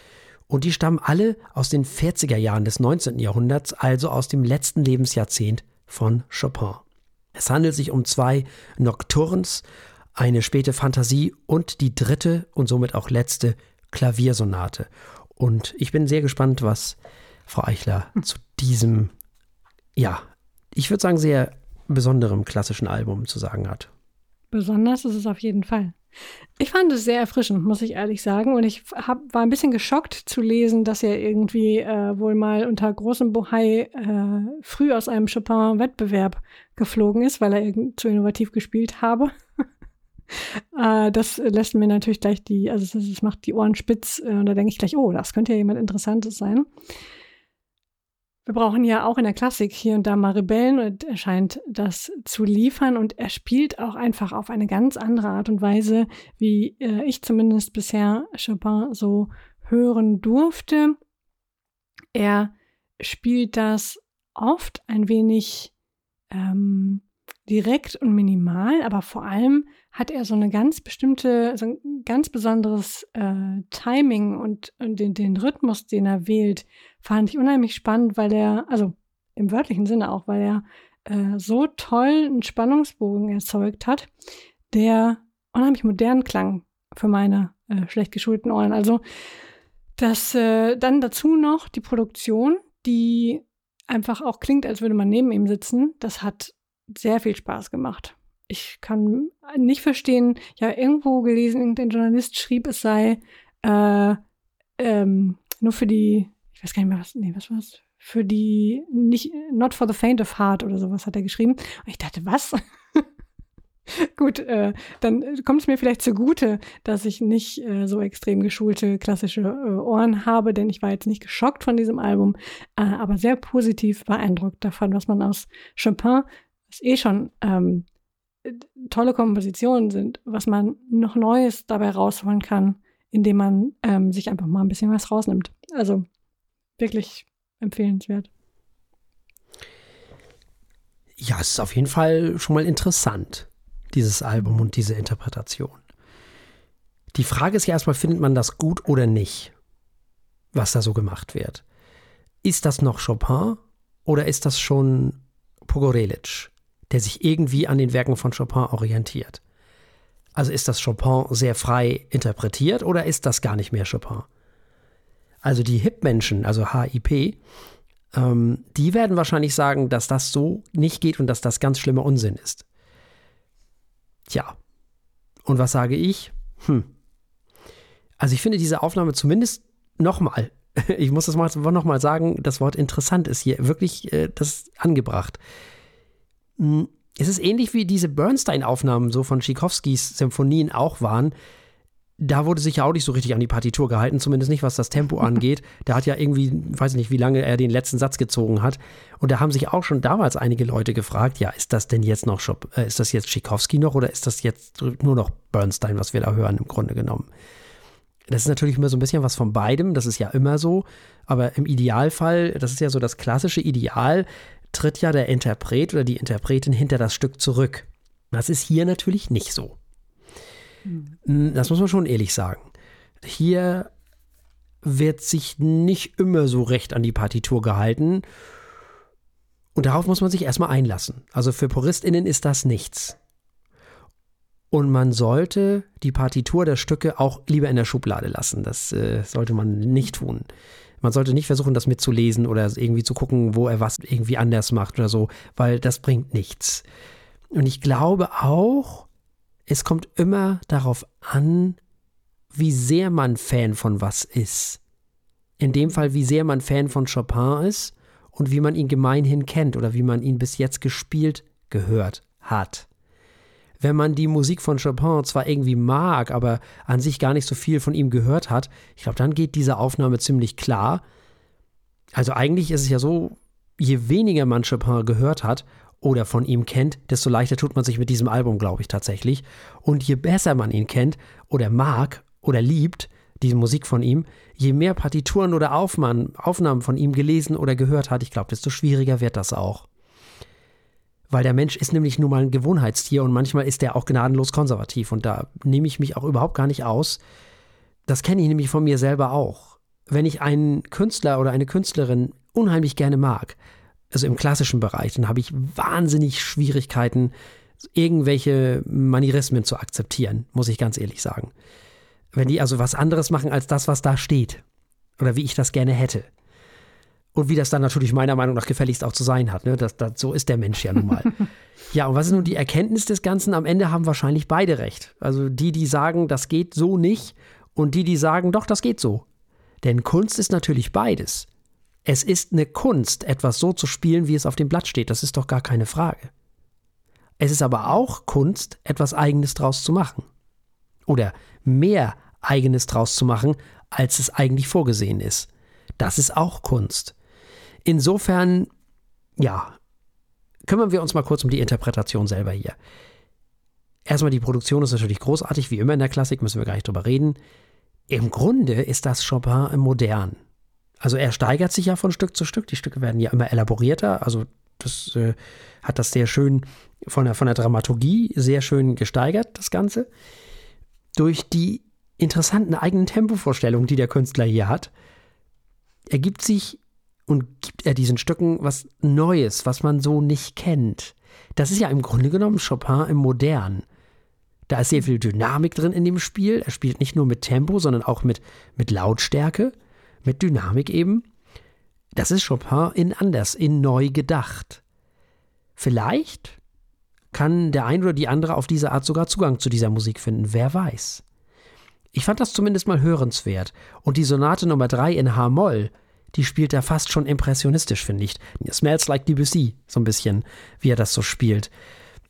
und die stammen alle aus den 40er Jahren des 19. Jahrhunderts, also aus dem letzten Lebensjahrzehnt von Chopin. Es handelt sich um zwei Nocturnes, eine späte Fantasie und die dritte und somit auch letzte Klaviersonate. Und ich bin sehr gespannt, was Frau Eichler hm. zu diesem, ja, ich würde sagen, sehr besonderem klassischen Album zu sagen hat. Besonders ist es auf jeden Fall. Ich fand es sehr erfrischend, muss ich ehrlich sagen. Und ich hab, war ein bisschen geschockt zu lesen, dass er irgendwie äh, wohl mal unter großem Bohai äh, früh aus einem Chopin-Wettbewerb geflogen ist, weil er zu innovativ gespielt habe. Äh, das lässt mir natürlich gleich die, also das, das macht die Ohren spitz. Äh, und da denke ich gleich, oh, das könnte ja jemand Interessantes sein. Wir brauchen ja auch in der Klassik hier und da mal Rebellen und er scheint das zu liefern und er spielt auch einfach auf eine ganz andere Art und Weise, wie äh, ich zumindest bisher Chopin so hören durfte. Er spielt das oft ein wenig ähm, direkt und minimal, aber vor allem hat er so eine ganz bestimmte, so ein ganz besonderes äh, Timing und, und den, den Rhythmus, den er wählt, fand ich unheimlich spannend, weil er, also im wörtlichen Sinne auch, weil er äh, so toll einen Spannungsbogen erzeugt hat, der unheimlich modern klang für meine äh, schlecht geschulten Ohren. Also das äh, dann dazu noch die Produktion, die einfach auch klingt, als würde man neben ihm sitzen. Das hat sehr viel Spaß gemacht. Ich kann nicht verstehen, ja, irgendwo gelesen, irgendein Journalist schrieb, es sei äh, ähm, nur für die, ich weiß gar nicht mehr, was, nee, was war es? Für die, nicht, not for the faint of heart oder sowas hat er geschrieben. Und ich dachte, was? Gut, äh, dann kommt es mir vielleicht zugute, dass ich nicht äh, so extrem geschulte klassische äh, Ohren habe, denn ich war jetzt nicht geschockt von diesem Album, äh, aber sehr positiv beeindruckt davon, was man aus Chopin was eh schon ähm, tolle Kompositionen sind, was man noch Neues dabei rausholen kann, indem man ähm, sich einfach mal ein bisschen was rausnimmt. Also wirklich empfehlenswert. Ja, es ist auf jeden Fall schon mal interessant, dieses Album und diese Interpretation. Die Frage ist ja erstmal, findet man das gut oder nicht, was da so gemacht wird? Ist das noch Chopin oder ist das schon Pogorelic? Der sich irgendwie an den Werken von Chopin orientiert. Also ist das Chopin sehr frei interpretiert oder ist das gar nicht mehr Chopin? Also die Hip-Menschen, also HIP, ähm, die werden wahrscheinlich sagen, dass das so nicht geht und dass das ganz schlimmer Unsinn ist. Tja. Und was sage ich? Hm. Also ich finde diese Aufnahme zumindest nochmal, ich muss das mal nochmal sagen, das Wort interessant ist hier wirklich äh, das angebracht. Hm, es ist ähnlich wie diese Bernstein-Aufnahmen so von Tchaikovskys Symphonien auch waren. Da wurde sich ja auch nicht so richtig an die Partitur gehalten, zumindest nicht, was das Tempo angeht. Der hat ja irgendwie, weiß ich nicht, wie lange er den letzten Satz gezogen hat. Und da haben sich auch schon damals einige Leute gefragt, ja, ist das denn jetzt noch, äh, ist das jetzt Tchaikovsky noch oder ist das jetzt nur noch Bernstein, was wir da hören, im Grunde genommen? Das ist natürlich immer so ein bisschen was von beidem, das ist ja immer so. Aber im Idealfall, das ist ja so das klassische Ideal, tritt ja der Interpret oder die Interpretin hinter das Stück zurück. Das ist hier natürlich nicht so. Hm. Das muss man schon ehrlich sagen. Hier wird sich nicht immer so recht an die Partitur gehalten. Und darauf muss man sich erstmal einlassen. Also für PuristInnen ist das nichts. Und man sollte die Partitur der Stücke auch lieber in der Schublade lassen. Das äh, sollte man nicht tun. Man sollte nicht versuchen, das mitzulesen oder irgendwie zu gucken, wo er was irgendwie anders macht oder so, weil das bringt nichts. Und ich glaube auch, es kommt immer darauf an, wie sehr man Fan von was ist. In dem Fall, wie sehr man Fan von Chopin ist und wie man ihn gemeinhin kennt oder wie man ihn bis jetzt gespielt, gehört hat. Wenn man die Musik von Chopin zwar irgendwie mag, aber an sich gar nicht so viel von ihm gehört hat, ich glaube, dann geht diese Aufnahme ziemlich klar. Also eigentlich ist es ja so, je weniger man Chopin gehört hat oder von ihm kennt, desto leichter tut man sich mit diesem Album, glaube ich tatsächlich. Und je besser man ihn kennt oder mag oder liebt, diese Musik von ihm, je mehr Partituren oder Aufnahmen von ihm gelesen oder gehört hat, ich glaube, desto schwieriger wird das auch. Weil der Mensch ist nämlich nun mal ein Gewohnheitstier und manchmal ist er auch gnadenlos konservativ und da nehme ich mich auch überhaupt gar nicht aus. Das kenne ich nämlich von mir selber auch. Wenn ich einen Künstler oder eine Künstlerin unheimlich gerne mag, also im klassischen Bereich, dann habe ich wahnsinnig Schwierigkeiten, irgendwelche Manierismen zu akzeptieren, muss ich ganz ehrlich sagen. Wenn die also was anderes machen als das, was da steht. Oder wie ich das gerne hätte. Und wie das dann natürlich meiner Meinung nach gefälligst auch zu sein hat. Ne? Das, das, so ist der Mensch ja nun mal. ja, und was ist nun die Erkenntnis des Ganzen? Am Ende haben wahrscheinlich beide recht. Also die, die sagen, das geht so nicht, und die, die sagen, doch, das geht so. Denn Kunst ist natürlich beides. Es ist eine Kunst, etwas so zu spielen, wie es auf dem Blatt steht. Das ist doch gar keine Frage. Es ist aber auch Kunst, etwas Eigenes draus zu machen. Oder mehr Eigenes draus zu machen, als es eigentlich vorgesehen ist. Das ist auch Kunst. Insofern, ja, kümmern wir uns mal kurz um die Interpretation selber hier. Erstmal, die Produktion ist natürlich großartig, wie immer in der Klassik, müssen wir gar nicht drüber reden. Im Grunde ist das Chopin modern. Also er steigert sich ja von Stück zu Stück. Die Stücke werden ja immer elaborierter. Also das äh, hat das sehr schön von der, von der Dramaturgie sehr schön gesteigert, das Ganze. Durch die interessanten eigenen Tempovorstellungen, die der Künstler hier hat, ergibt sich und gibt er diesen Stücken was Neues, was man so nicht kennt. Das ist ja im Grunde genommen Chopin im Modern. Da ist sehr viel Dynamik drin in dem Spiel. Er spielt nicht nur mit Tempo, sondern auch mit, mit Lautstärke mit Dynamik eben. Das ist Chopin in anders, in neu gedacht. Vielleicht kann der eine oder die andere auf diese Art sogar Zugang zu dieser Musik finden, wer weiß. Ich fand das zumindest mal hörenswert. Und die Sonate Nummer 3 in H-Moll, die spielt er fast schon impressionistisch, finde ich. Smells like Debussy, so ein bisschen, wie er das so spielt.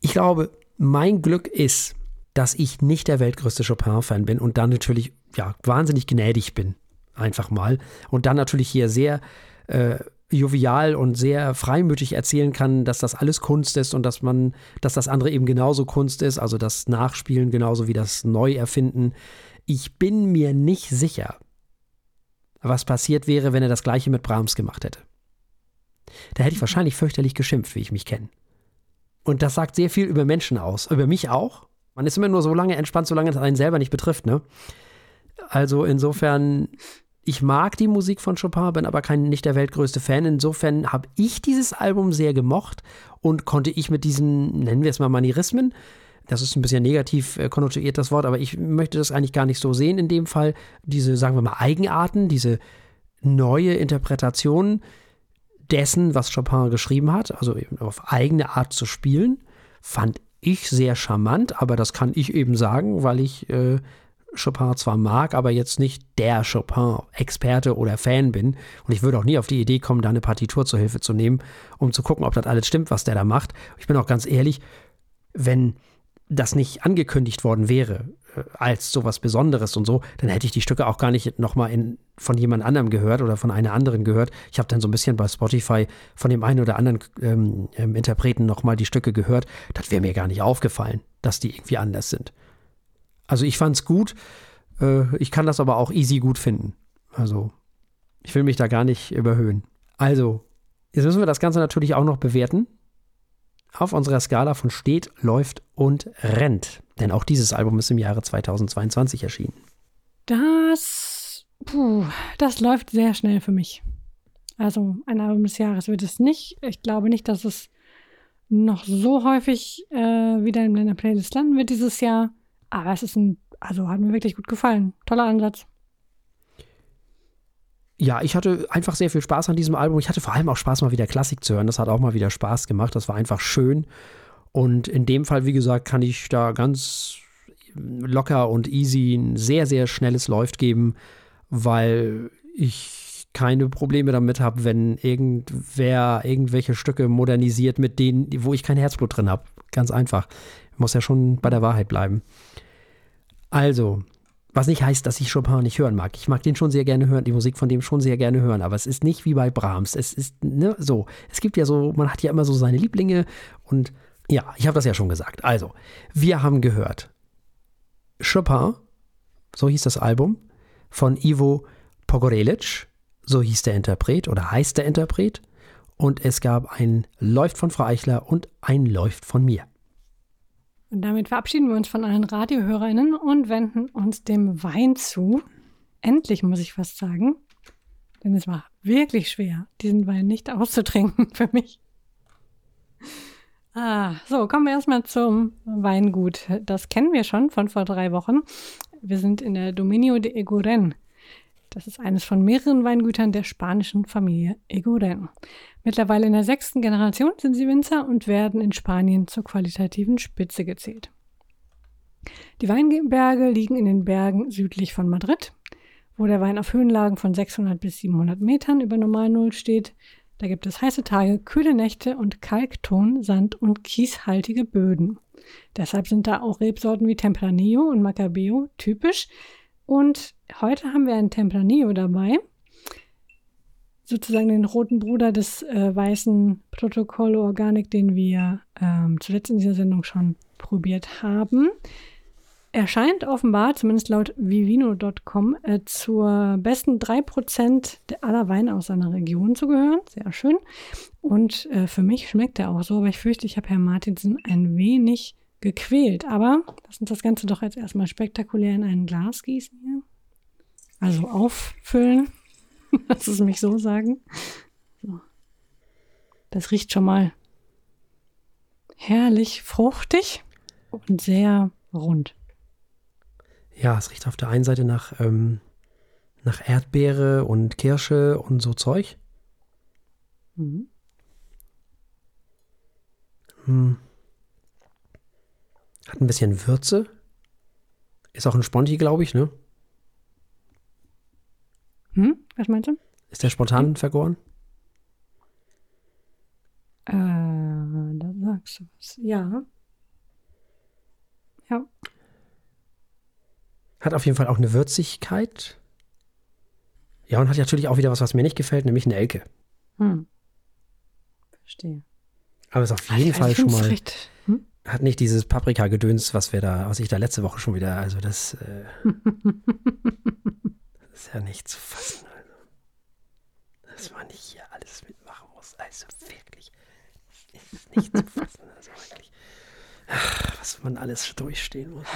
Ich glaube, mein Glück ist, dass ich nicht der weltgrößte Chopin-Fan bin und dann natürlich ja, wahnsinnig gnädig bin einfach mal. Und dann natürlich hier sehr äh, jovial und sehr freimütig erzählen kann, dass das alles Kunst ist und dass man, dass das andere eben genauso Kunst ist, also das Nachspielen genauso wie das Neuerfinden. Ich bin mir nicht sicher, was passiert wäre, wenn er das gleiche mit Brahms gemacht hätte. Da hätte ich wahrscheinlich fürchterlich geschimpft, wie ich mich kenne. Und das sagt sehr viel über Menschen aus, über mich auch. Man ist immer nur so lange entspannt, solange es einen selber nicht betrifft, ne? Also insofern ich mag die Musik von Chopin, bin aber kein, nicht der weltgrößte Fan. Insofern habe ich dieses Album sehr gemocht und konnte ich mit diesen, nennen wir es mal Manierismen, das ist ein bisschen negativ äh, konnotiert, das Wort, aber ich möchte das eigentlich gar nicht so sehen in dem Fall. Diese, sagen wir mal, Eigenarten, diese neue Interpretation dessen, was Chopin geschrieben hat, also auf eigene Art zu spielen, fand ich sehr charmant, aber das kann ich eben sagen, weil ich äh, Chopin zwar mag, aber jetzt nicht der Chopin-Experte oder Fan bin. Und ich würde auch nie auf die Idee kommen, da eine Partitur zur Hilfe zu nehmen, um zu gucken, ob das alles stimmt, was der da macht. Ich bin auch ganz ehrlich, wenn das nicht angekündigt worden wäre äh, als sowas Besonderes und so, dann hätte ich die Stücke auch gar nicht nochmal von jemand anderem gehört oder von einer anderen gehört. Ich habe dann so ein bisschen bei Spotify von dem einen oder anderen ähm, ähm, Interpreten nochmal die Stücke gehört. Das wäre mir gar nicht aufgefallen, dass die irgendwie anders sind. Also ich fand's gut. Äh, ich kann das aber auch easy gut finden. Also ich will mich da gar nicht überhöhen. Also, jetzt müssen wir das Ganze natürlich auch noch bewerten. Auf unserer Skala von steht, läuft und rennt. Denn auch dieses Album ist im Jahre 2022 erschienen. Das, puh, das läuft sehr schnell für mich. Also ein Album des Jahres wird es nicht. Ich glaube nicht, dass es noch so häufig äh, wieder in meiner Playlist landen wird dieses Jahr. Aber es ist ein, also hat mir wirklich gut gefallen. Toller Ansatz. Ja, ich hatte einfach sehr viel Spaß an diesem Album. Ich hatte vor allem auch Spaß, mal wieder Klassik zu hören. Das hat auch mal wieder Spaß gemacht. Das war einfach schön. Und in dem Fall, wie gesagt, kann ich da ganz locker und easy ein sehr, sehr schnelles Läuft geben, weil ich keine Probleme damit habe, wenn irgendwer irgendwelche Stücke modernisiert, mit denen, wo ich kein Herzblut drin habe. Ganz einfach. Muss ja schon bei der Wahrheit bleiben. Also, was nicht heißt, dass ich Chopin nicht hören mag. Ich mag den schon sehr gerne hören, die Musik von dem schon sehr gerne hören, aber es ist nicht wie bei Brahms. Es ist ne, so. Es gibt ja so, man hat ja immer so seine Lieblinge und ja, ich habe das ja schon gesagt. Also, wir haben gehört Chopin, so hieß das Album, von Ivo Pogorelic, so hieß der Interpret oder heißt der Interpret. Und es gab ein Läuft von Frau Eichler und ein Läuft von mir. Und damit verabschieden wir uns von allen Radiohörerinnen und wenden uns dem Wein zu. Endlich muss ich fast sagen. Denn es war wirklich schwer, diesen Wein nicht auszutrinken für mich. Ah, so, kommen wir erstmal zum Weingut. Das kennen wir schon von vor drei Wochen. Wir sind in der Dominio de Eguren. Das ist eines von mehreren Weingütern der spanischen Familie Eguren. Mittlerweile in der sechsten Generation sind sie Winzer und werden in Spanien zur qualitativen Spitze gezählt. Die Weinberge liegen in den Bergen südlich von Madrid, wo der Wein auf Höhenlagen von 600 bis 700 Metern über Normalnull steht. Da gibt es heiße Tage, kühle Nächte und Kalkton, Sand und kieshaltige Böden. Deshalb sind da auch Rebsorten wie Tempranillo und Macabeo typisch. Und heute haben wir einen Tempranillo dabei, sozusagen den roten Bruder des äh, weißen Protocollo Organic, den wir ähm, zuletzt in dieser Sendung schon probiert haben. Er scheint offenbar, zumindest laut vivino.com, äh, zur besten 3% aller Weine aus seiner Region zu gehören. Sehr schön. Und äh, für mich schmeckt er auch so, aber ich fürchte, ich habe Herrn Martinsen ein wenig gequält. Aber lass uns das Ganze doch jetzt erstmal spektakulär in ein Glas gießen hier. Also auffüllen. Lass es mich so sagen. So. Das riecht schon mal herrlich fruchtig und sehr rund. Ja, es riecht auf der einen Seite nach, ähm, nach Erdbeere und Kirsche und so Zeug. Mhm. Hm. Hat ein bisschen Würze. Ist auch ein Sponti, glaube ich, ne? Was meinst du? Ist der spontan hm? vergoren? Äh, da sagst du was. Ja. Ja. Hat auf jeden Fall auch eine Würzigkeit. Ja, und hat natürlich auch wieder was, was mir nicht gefällt, nämlich eine Elke. Hm. Verstehe. Aber ist auf jeden Ach, Fall schon mal. Recht. Hm? Hat nicht dieses Paprika-Gedöns, was wir da, was ich da letzte Woche schon wieder, also das, äh, das ist ja nicht zu fassen. Dass man nicht hier alles mitmachen muss. Also wirklich. Das ist nicht zu fassen. Also wirklich. Ach, was man alles durchstehen muss.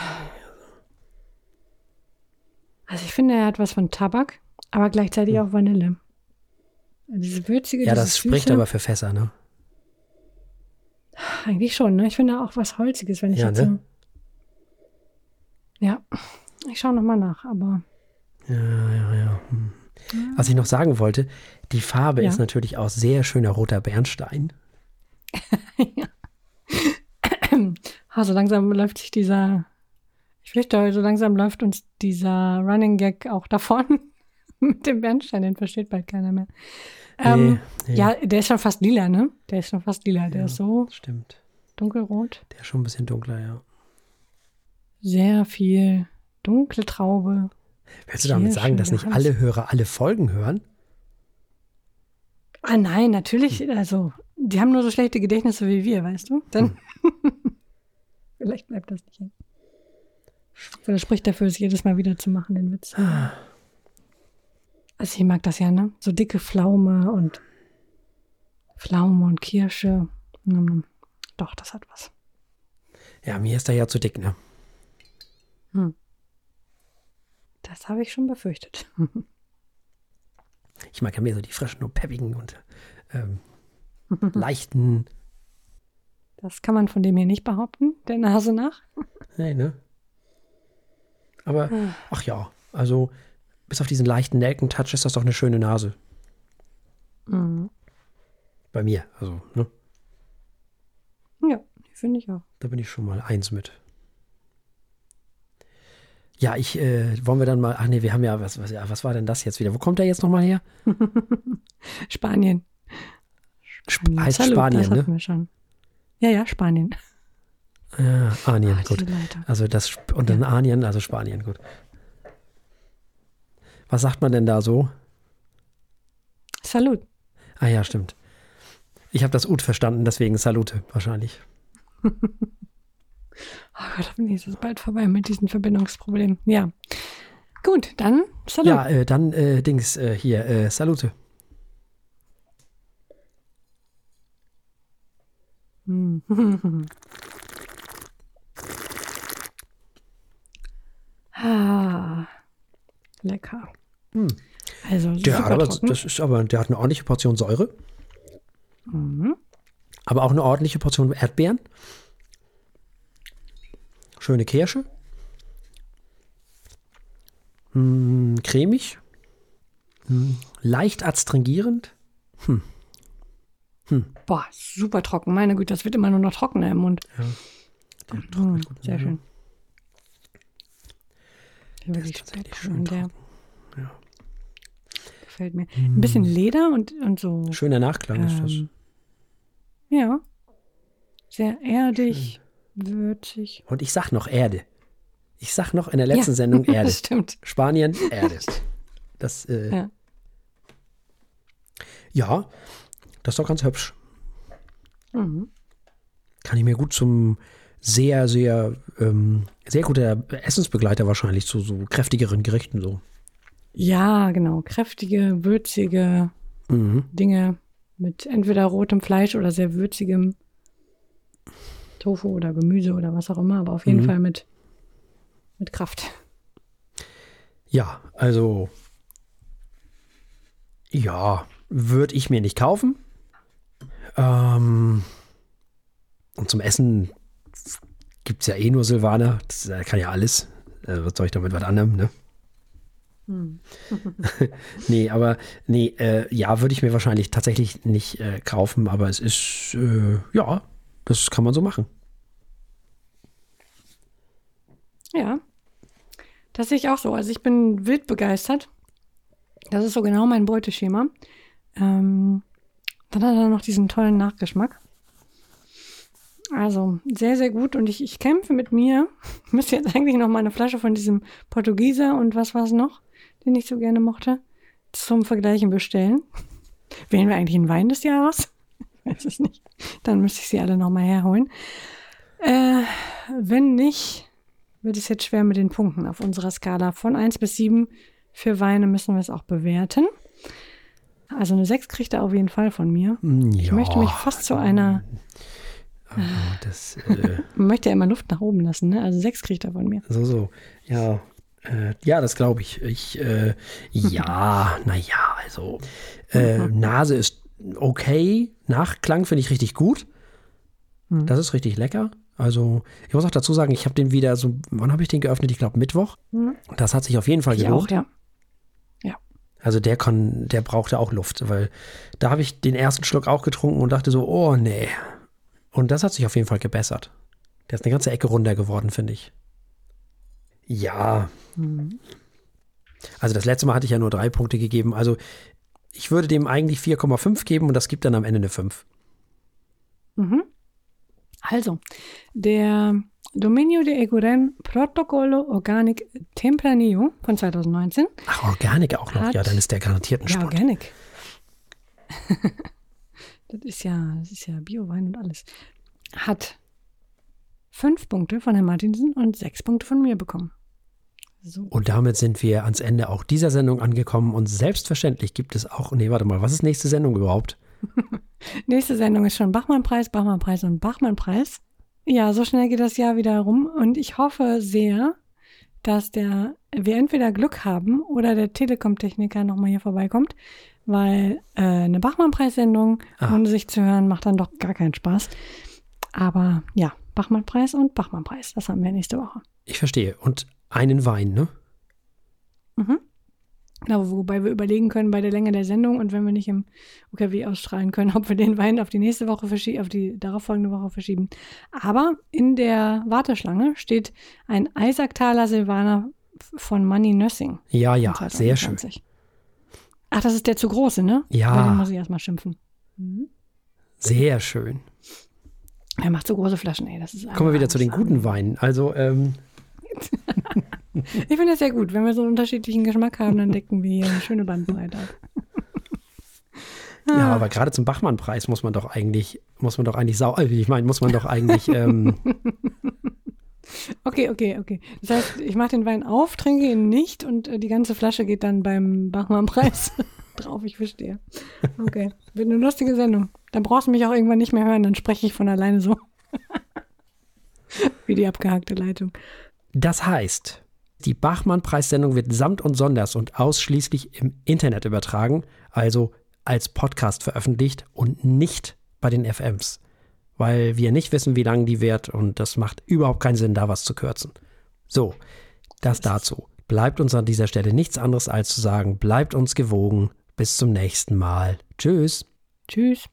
Also ich finde, er hat was von Tabak, aber gleichzeitig hm. auch Vanille. Diese würzige, Ja, das spricht aber für Fässer, ne? Eigentlich schon, ne? Ich finde auch was Holziges, wenn ich ja, jetzt ne? Ja, ich schaue nochmal nach, aber. Ja, ja, ja. Hm. Was ich noch sagen wollte, die Farbe ja. ist natürlich auch sehr schöner roter Bernstein. ja. also langsam läuft sich dieser ich fürchte, so langsam läuft uns dieser Running Gag auch davon mit dem Bernstein, den versteht bald keiner mehr. Ähm, nee, Ja, der ist schon fast lila, ne? Der ist schon fast lila. Der ja, ist so stimmt. dunkelrot. Der ist schon ein bisschen dunkler, ja. Sehr viel dunkle Traube. Willst du damit sagen, dass nicht alle Hörer alle Folgen hören? Ah nein, natürlich. Also, die haben nur so schlechte Gedächtnisse wie wir, weißt du? Dann hm. vielleicht bleibt das nicht hängen. Das spricht dafür, es jedes Mal wieder zu machen, den Witz. Also ich mag das ja, ne? So dicke Pflaume und Pflaume und Kirsche. Doch, das hat was. Ja, mir ist er ja zu dick, ne? Hm. Das habe ich schon befürchtet. ich mag ja mehr so die frischen und peppigen und ähm, leichten. Das kann man von dem hier nicht behaupten, der Nase nach. Nee, ne? Aber hm. ach ja, also bis auf diesen leichten Nelkentouch ist das doch eine schöne Nase. Mhm. Bei mir, also, ne? Ja, finde ich auch. Da bin ich schon mal eins mit. Ja, ich, äh, wollen wir dann mal, ach nee, wir haben ja, was, was, ja, was war denn das jetzt wieder? Wo kommt der jetzt nochmal her? Spanien. Sp heißt Salut, Spanien, das ne? hatten wir schon. Ja, ja, Spanien. Ja, Anien, Ah, gut. Also das, und dann Anien, also Spanien, gut. Was sagt man denn da so? Salut. Ah ja, stimmt. Ich habe das Ut verstanden, deswegen Salute wahrscheinlich. Oh Gott, hoffentlich ist es bald vorbei mit diesen Verbindungsproblemen. Ja. Gut, dann Salut. Ja, äh, dann äh, Dings äh, hier, äh, Salute. Hm. ah, lecker. Hm. Also Der, hat aber, das ist aber, der hat eine ordentliche Portion Säure, Mhm. aber auch eine ordentliche Portion Erdbeeren. Schöne Kirsche. Hm, cremig. Hm, leicht adstringierend. Boah, super trocken. Meine Güte, das wird immer nur noch trockener im Mund. Der Mhm, trocknet gut. sehr schön. Wirklich sehr schön trocken, der trocken. Ja. gefällt mir. Ein bisschen Leder und, und so. Schöner Nachklang ist das. ähm, ja. Sehr erdig, würzig. Und ich sag noch Erde. Ich sag noch in der letzten Sendung Erde. das stimmt. Spanien, Erde. Das, äh, Ja. ja, das ist doch ganz hübsch. Mhm. Kann ich mir gut zum sehr, sehr, ähm, sehr guter Essensbegleiter wahrscheinlich zu so kräftigeren Gerichten so. Ja, genau. Kräftige, würzige Mhm. Dinge mit entweder rotem Fleisch oder sehr würzigem Tofu oder Gemüse oder was auch immer, aber auf jeden Mhm. Fall mit, mit Kraft. Ja, also, ja, würde ich mir nicht kaufen. Ähm, und zum Essen gibt es ja eh nur Silvaner. Das kann ja alles. Was soll ich damit was anderem, ne? Hm. Nee, aber nee, äh, ja, würde ich mir wahrscheinlich tatsächlich nicht äh, kaufen, aber es ist, äh, ja, das kann man so machen. Ja, das sehe ich auch so. Also ich bin wild begeistert. Das ist so genau mein Beuteschema. Ähm, dann hat er noch diesen tollen Nachgeschmack. Also sehr, sehr gut. Und ich, ich kämpfe mit mir. Ich müsste jetzt eigentlich noch mal eine Flasche von diesem Portugieser und was war es noch, den ich so gerne mochte, zum Vergleichen bestellen. Wählen wir eigentlich einen Wein des Jahres? Weiß es nicht. Dann müsste ich sie alle noch mal herholen. Äh, wenn nicht, wird es jetzt schwer mit den Punkten auf unserer Skala. Von 1 bis 7 für Weine müssen wir es auch bewerten. Also eine 6 kriegt er auf jeden Fall von mir. Ja, Ich möchte mich fast zu einer, aber das, äh, man möchte ja immer Luft nach oben lassen, ne? Also 6 kriegt er von mir. so, so, ja, äh, ja, das glaube ich. Ich, äh, ja, naja, also, äh, Nase ist okay, Nachklang finde ich richtig gut. Mhm. Das ist richtig lecker. Also, ich muss auch dazu sagen, ich habe den wieder so, wann habe ich den geöffnet? Ich glaube Mittwoch. Mhm. Das hat sich auf jeden Fall gelohnt. auch, ja. Also der kann, der brauchte auch Luft, weil da habe ich den ersten Schluck auch getrunken und dachte so, oh nee. Und das hat sich auf jeden Fall gebessert. Der ist eine ganze Ecke runder geworden, finde ich. Ja. Mhm. Also das letzte Mal hatte ich ja nur drei Punkte gegeben. Also ich würde dem eigentlich 4,5 geben und das gibt dann am Ende eine 5. Mhm. Also, der Dominio de Eguren Protocollo Organic Tempranillo von 2019 Ach, Organik auch noch. Hat- ja, dann ist der garantiert ein Ja, Spott. Organic. das ist ja, das ist ja Biowein und alles. Hat fünf Punkte von Herrn Martinsen und sechs Punkte von mir bekommen. Und damit sind wir ans Ende auch dieser Sendung angekommen. Und selbstverständlich gibt es auch, nee, warte mal, was ist nächste Sendung überhaupt? Nächste Sendung ist schon Bachmann-Preis, Bachmann-Preis und Bachmann-Preis. Ja, so schnell geht das Jahr wieder rum und ich hoffe sehr, dass der, wir entweder Glück haben oder der Telekom-Techniker nochmal hier vorbeikommt, weil äh, eine Bachmann-Preissendung Ah. ohne sich zu hören macht dann doch gar keinen Spaß. Aber ja, Bachmann-Preis und Bachmann-Preis, das haben wir nächste Woche. Ich verstehe. Und einen Wein, ne? Mhm. Genau, wobei wir überlegen können bei der Länge der Sendung und wenn wir nicht im UKW ausstrahlen können, ob wir den Wein auf die nächste Woche verschieben, auf die darauffolgende Woche verschieben. Aber in der Warteschlange steht ein Eisacktaler Silvaner von Money Nursing. Ja, ja, sehr schön. Ach, das ist der zu große, ne? Ja. Bei dem muss ich erstmal schimpfen. Mhm. Sehr schön. Er macht so große Flaschen, ey. Das ist Kommen wir wieder zu den guten Weinen. Also, ähm. ich finde das sehr gut. Wenn wir so einen unterschiedlichen Geschmack haben, dann decken wir hier eine schöne Bandbreite ab. Ja, aber gerade zum Bachmann-Preis muss man doch eigentlich, muss man doch eigentlich sau, äh, ich meine, muss man doch eigentlich. Ähm okay, okay, okay. Das heißt, ich mache den Wein auf, trinke ihn nicht und äh, die ganze Flasche geht dann beim Bachmann-Preis drauf. Ich verstehe. Okay, wird eine lustige Sendung. Dann brauchst du mich auch irgendwann nicht mehr hören, dann spreche ich von alleine so. Wie die abgehackte Leitung. Das heißt, die Bachmann-Preissendung wird samt und sonders und ausschließlich im Internet übertragen, also als Podcast veröffentlicht und nicht bei den FMs, weil wir nicht wissen, wie lange die wird und das macht überhaupt keinen Sinn, da was zu kürzen. So, das dazu. Bleibt uns an dieser Stelle nichts anderes als zu sagen, bleibt uns gewogen. Bis zum nächsten Mal. Tschüss. Tschüss.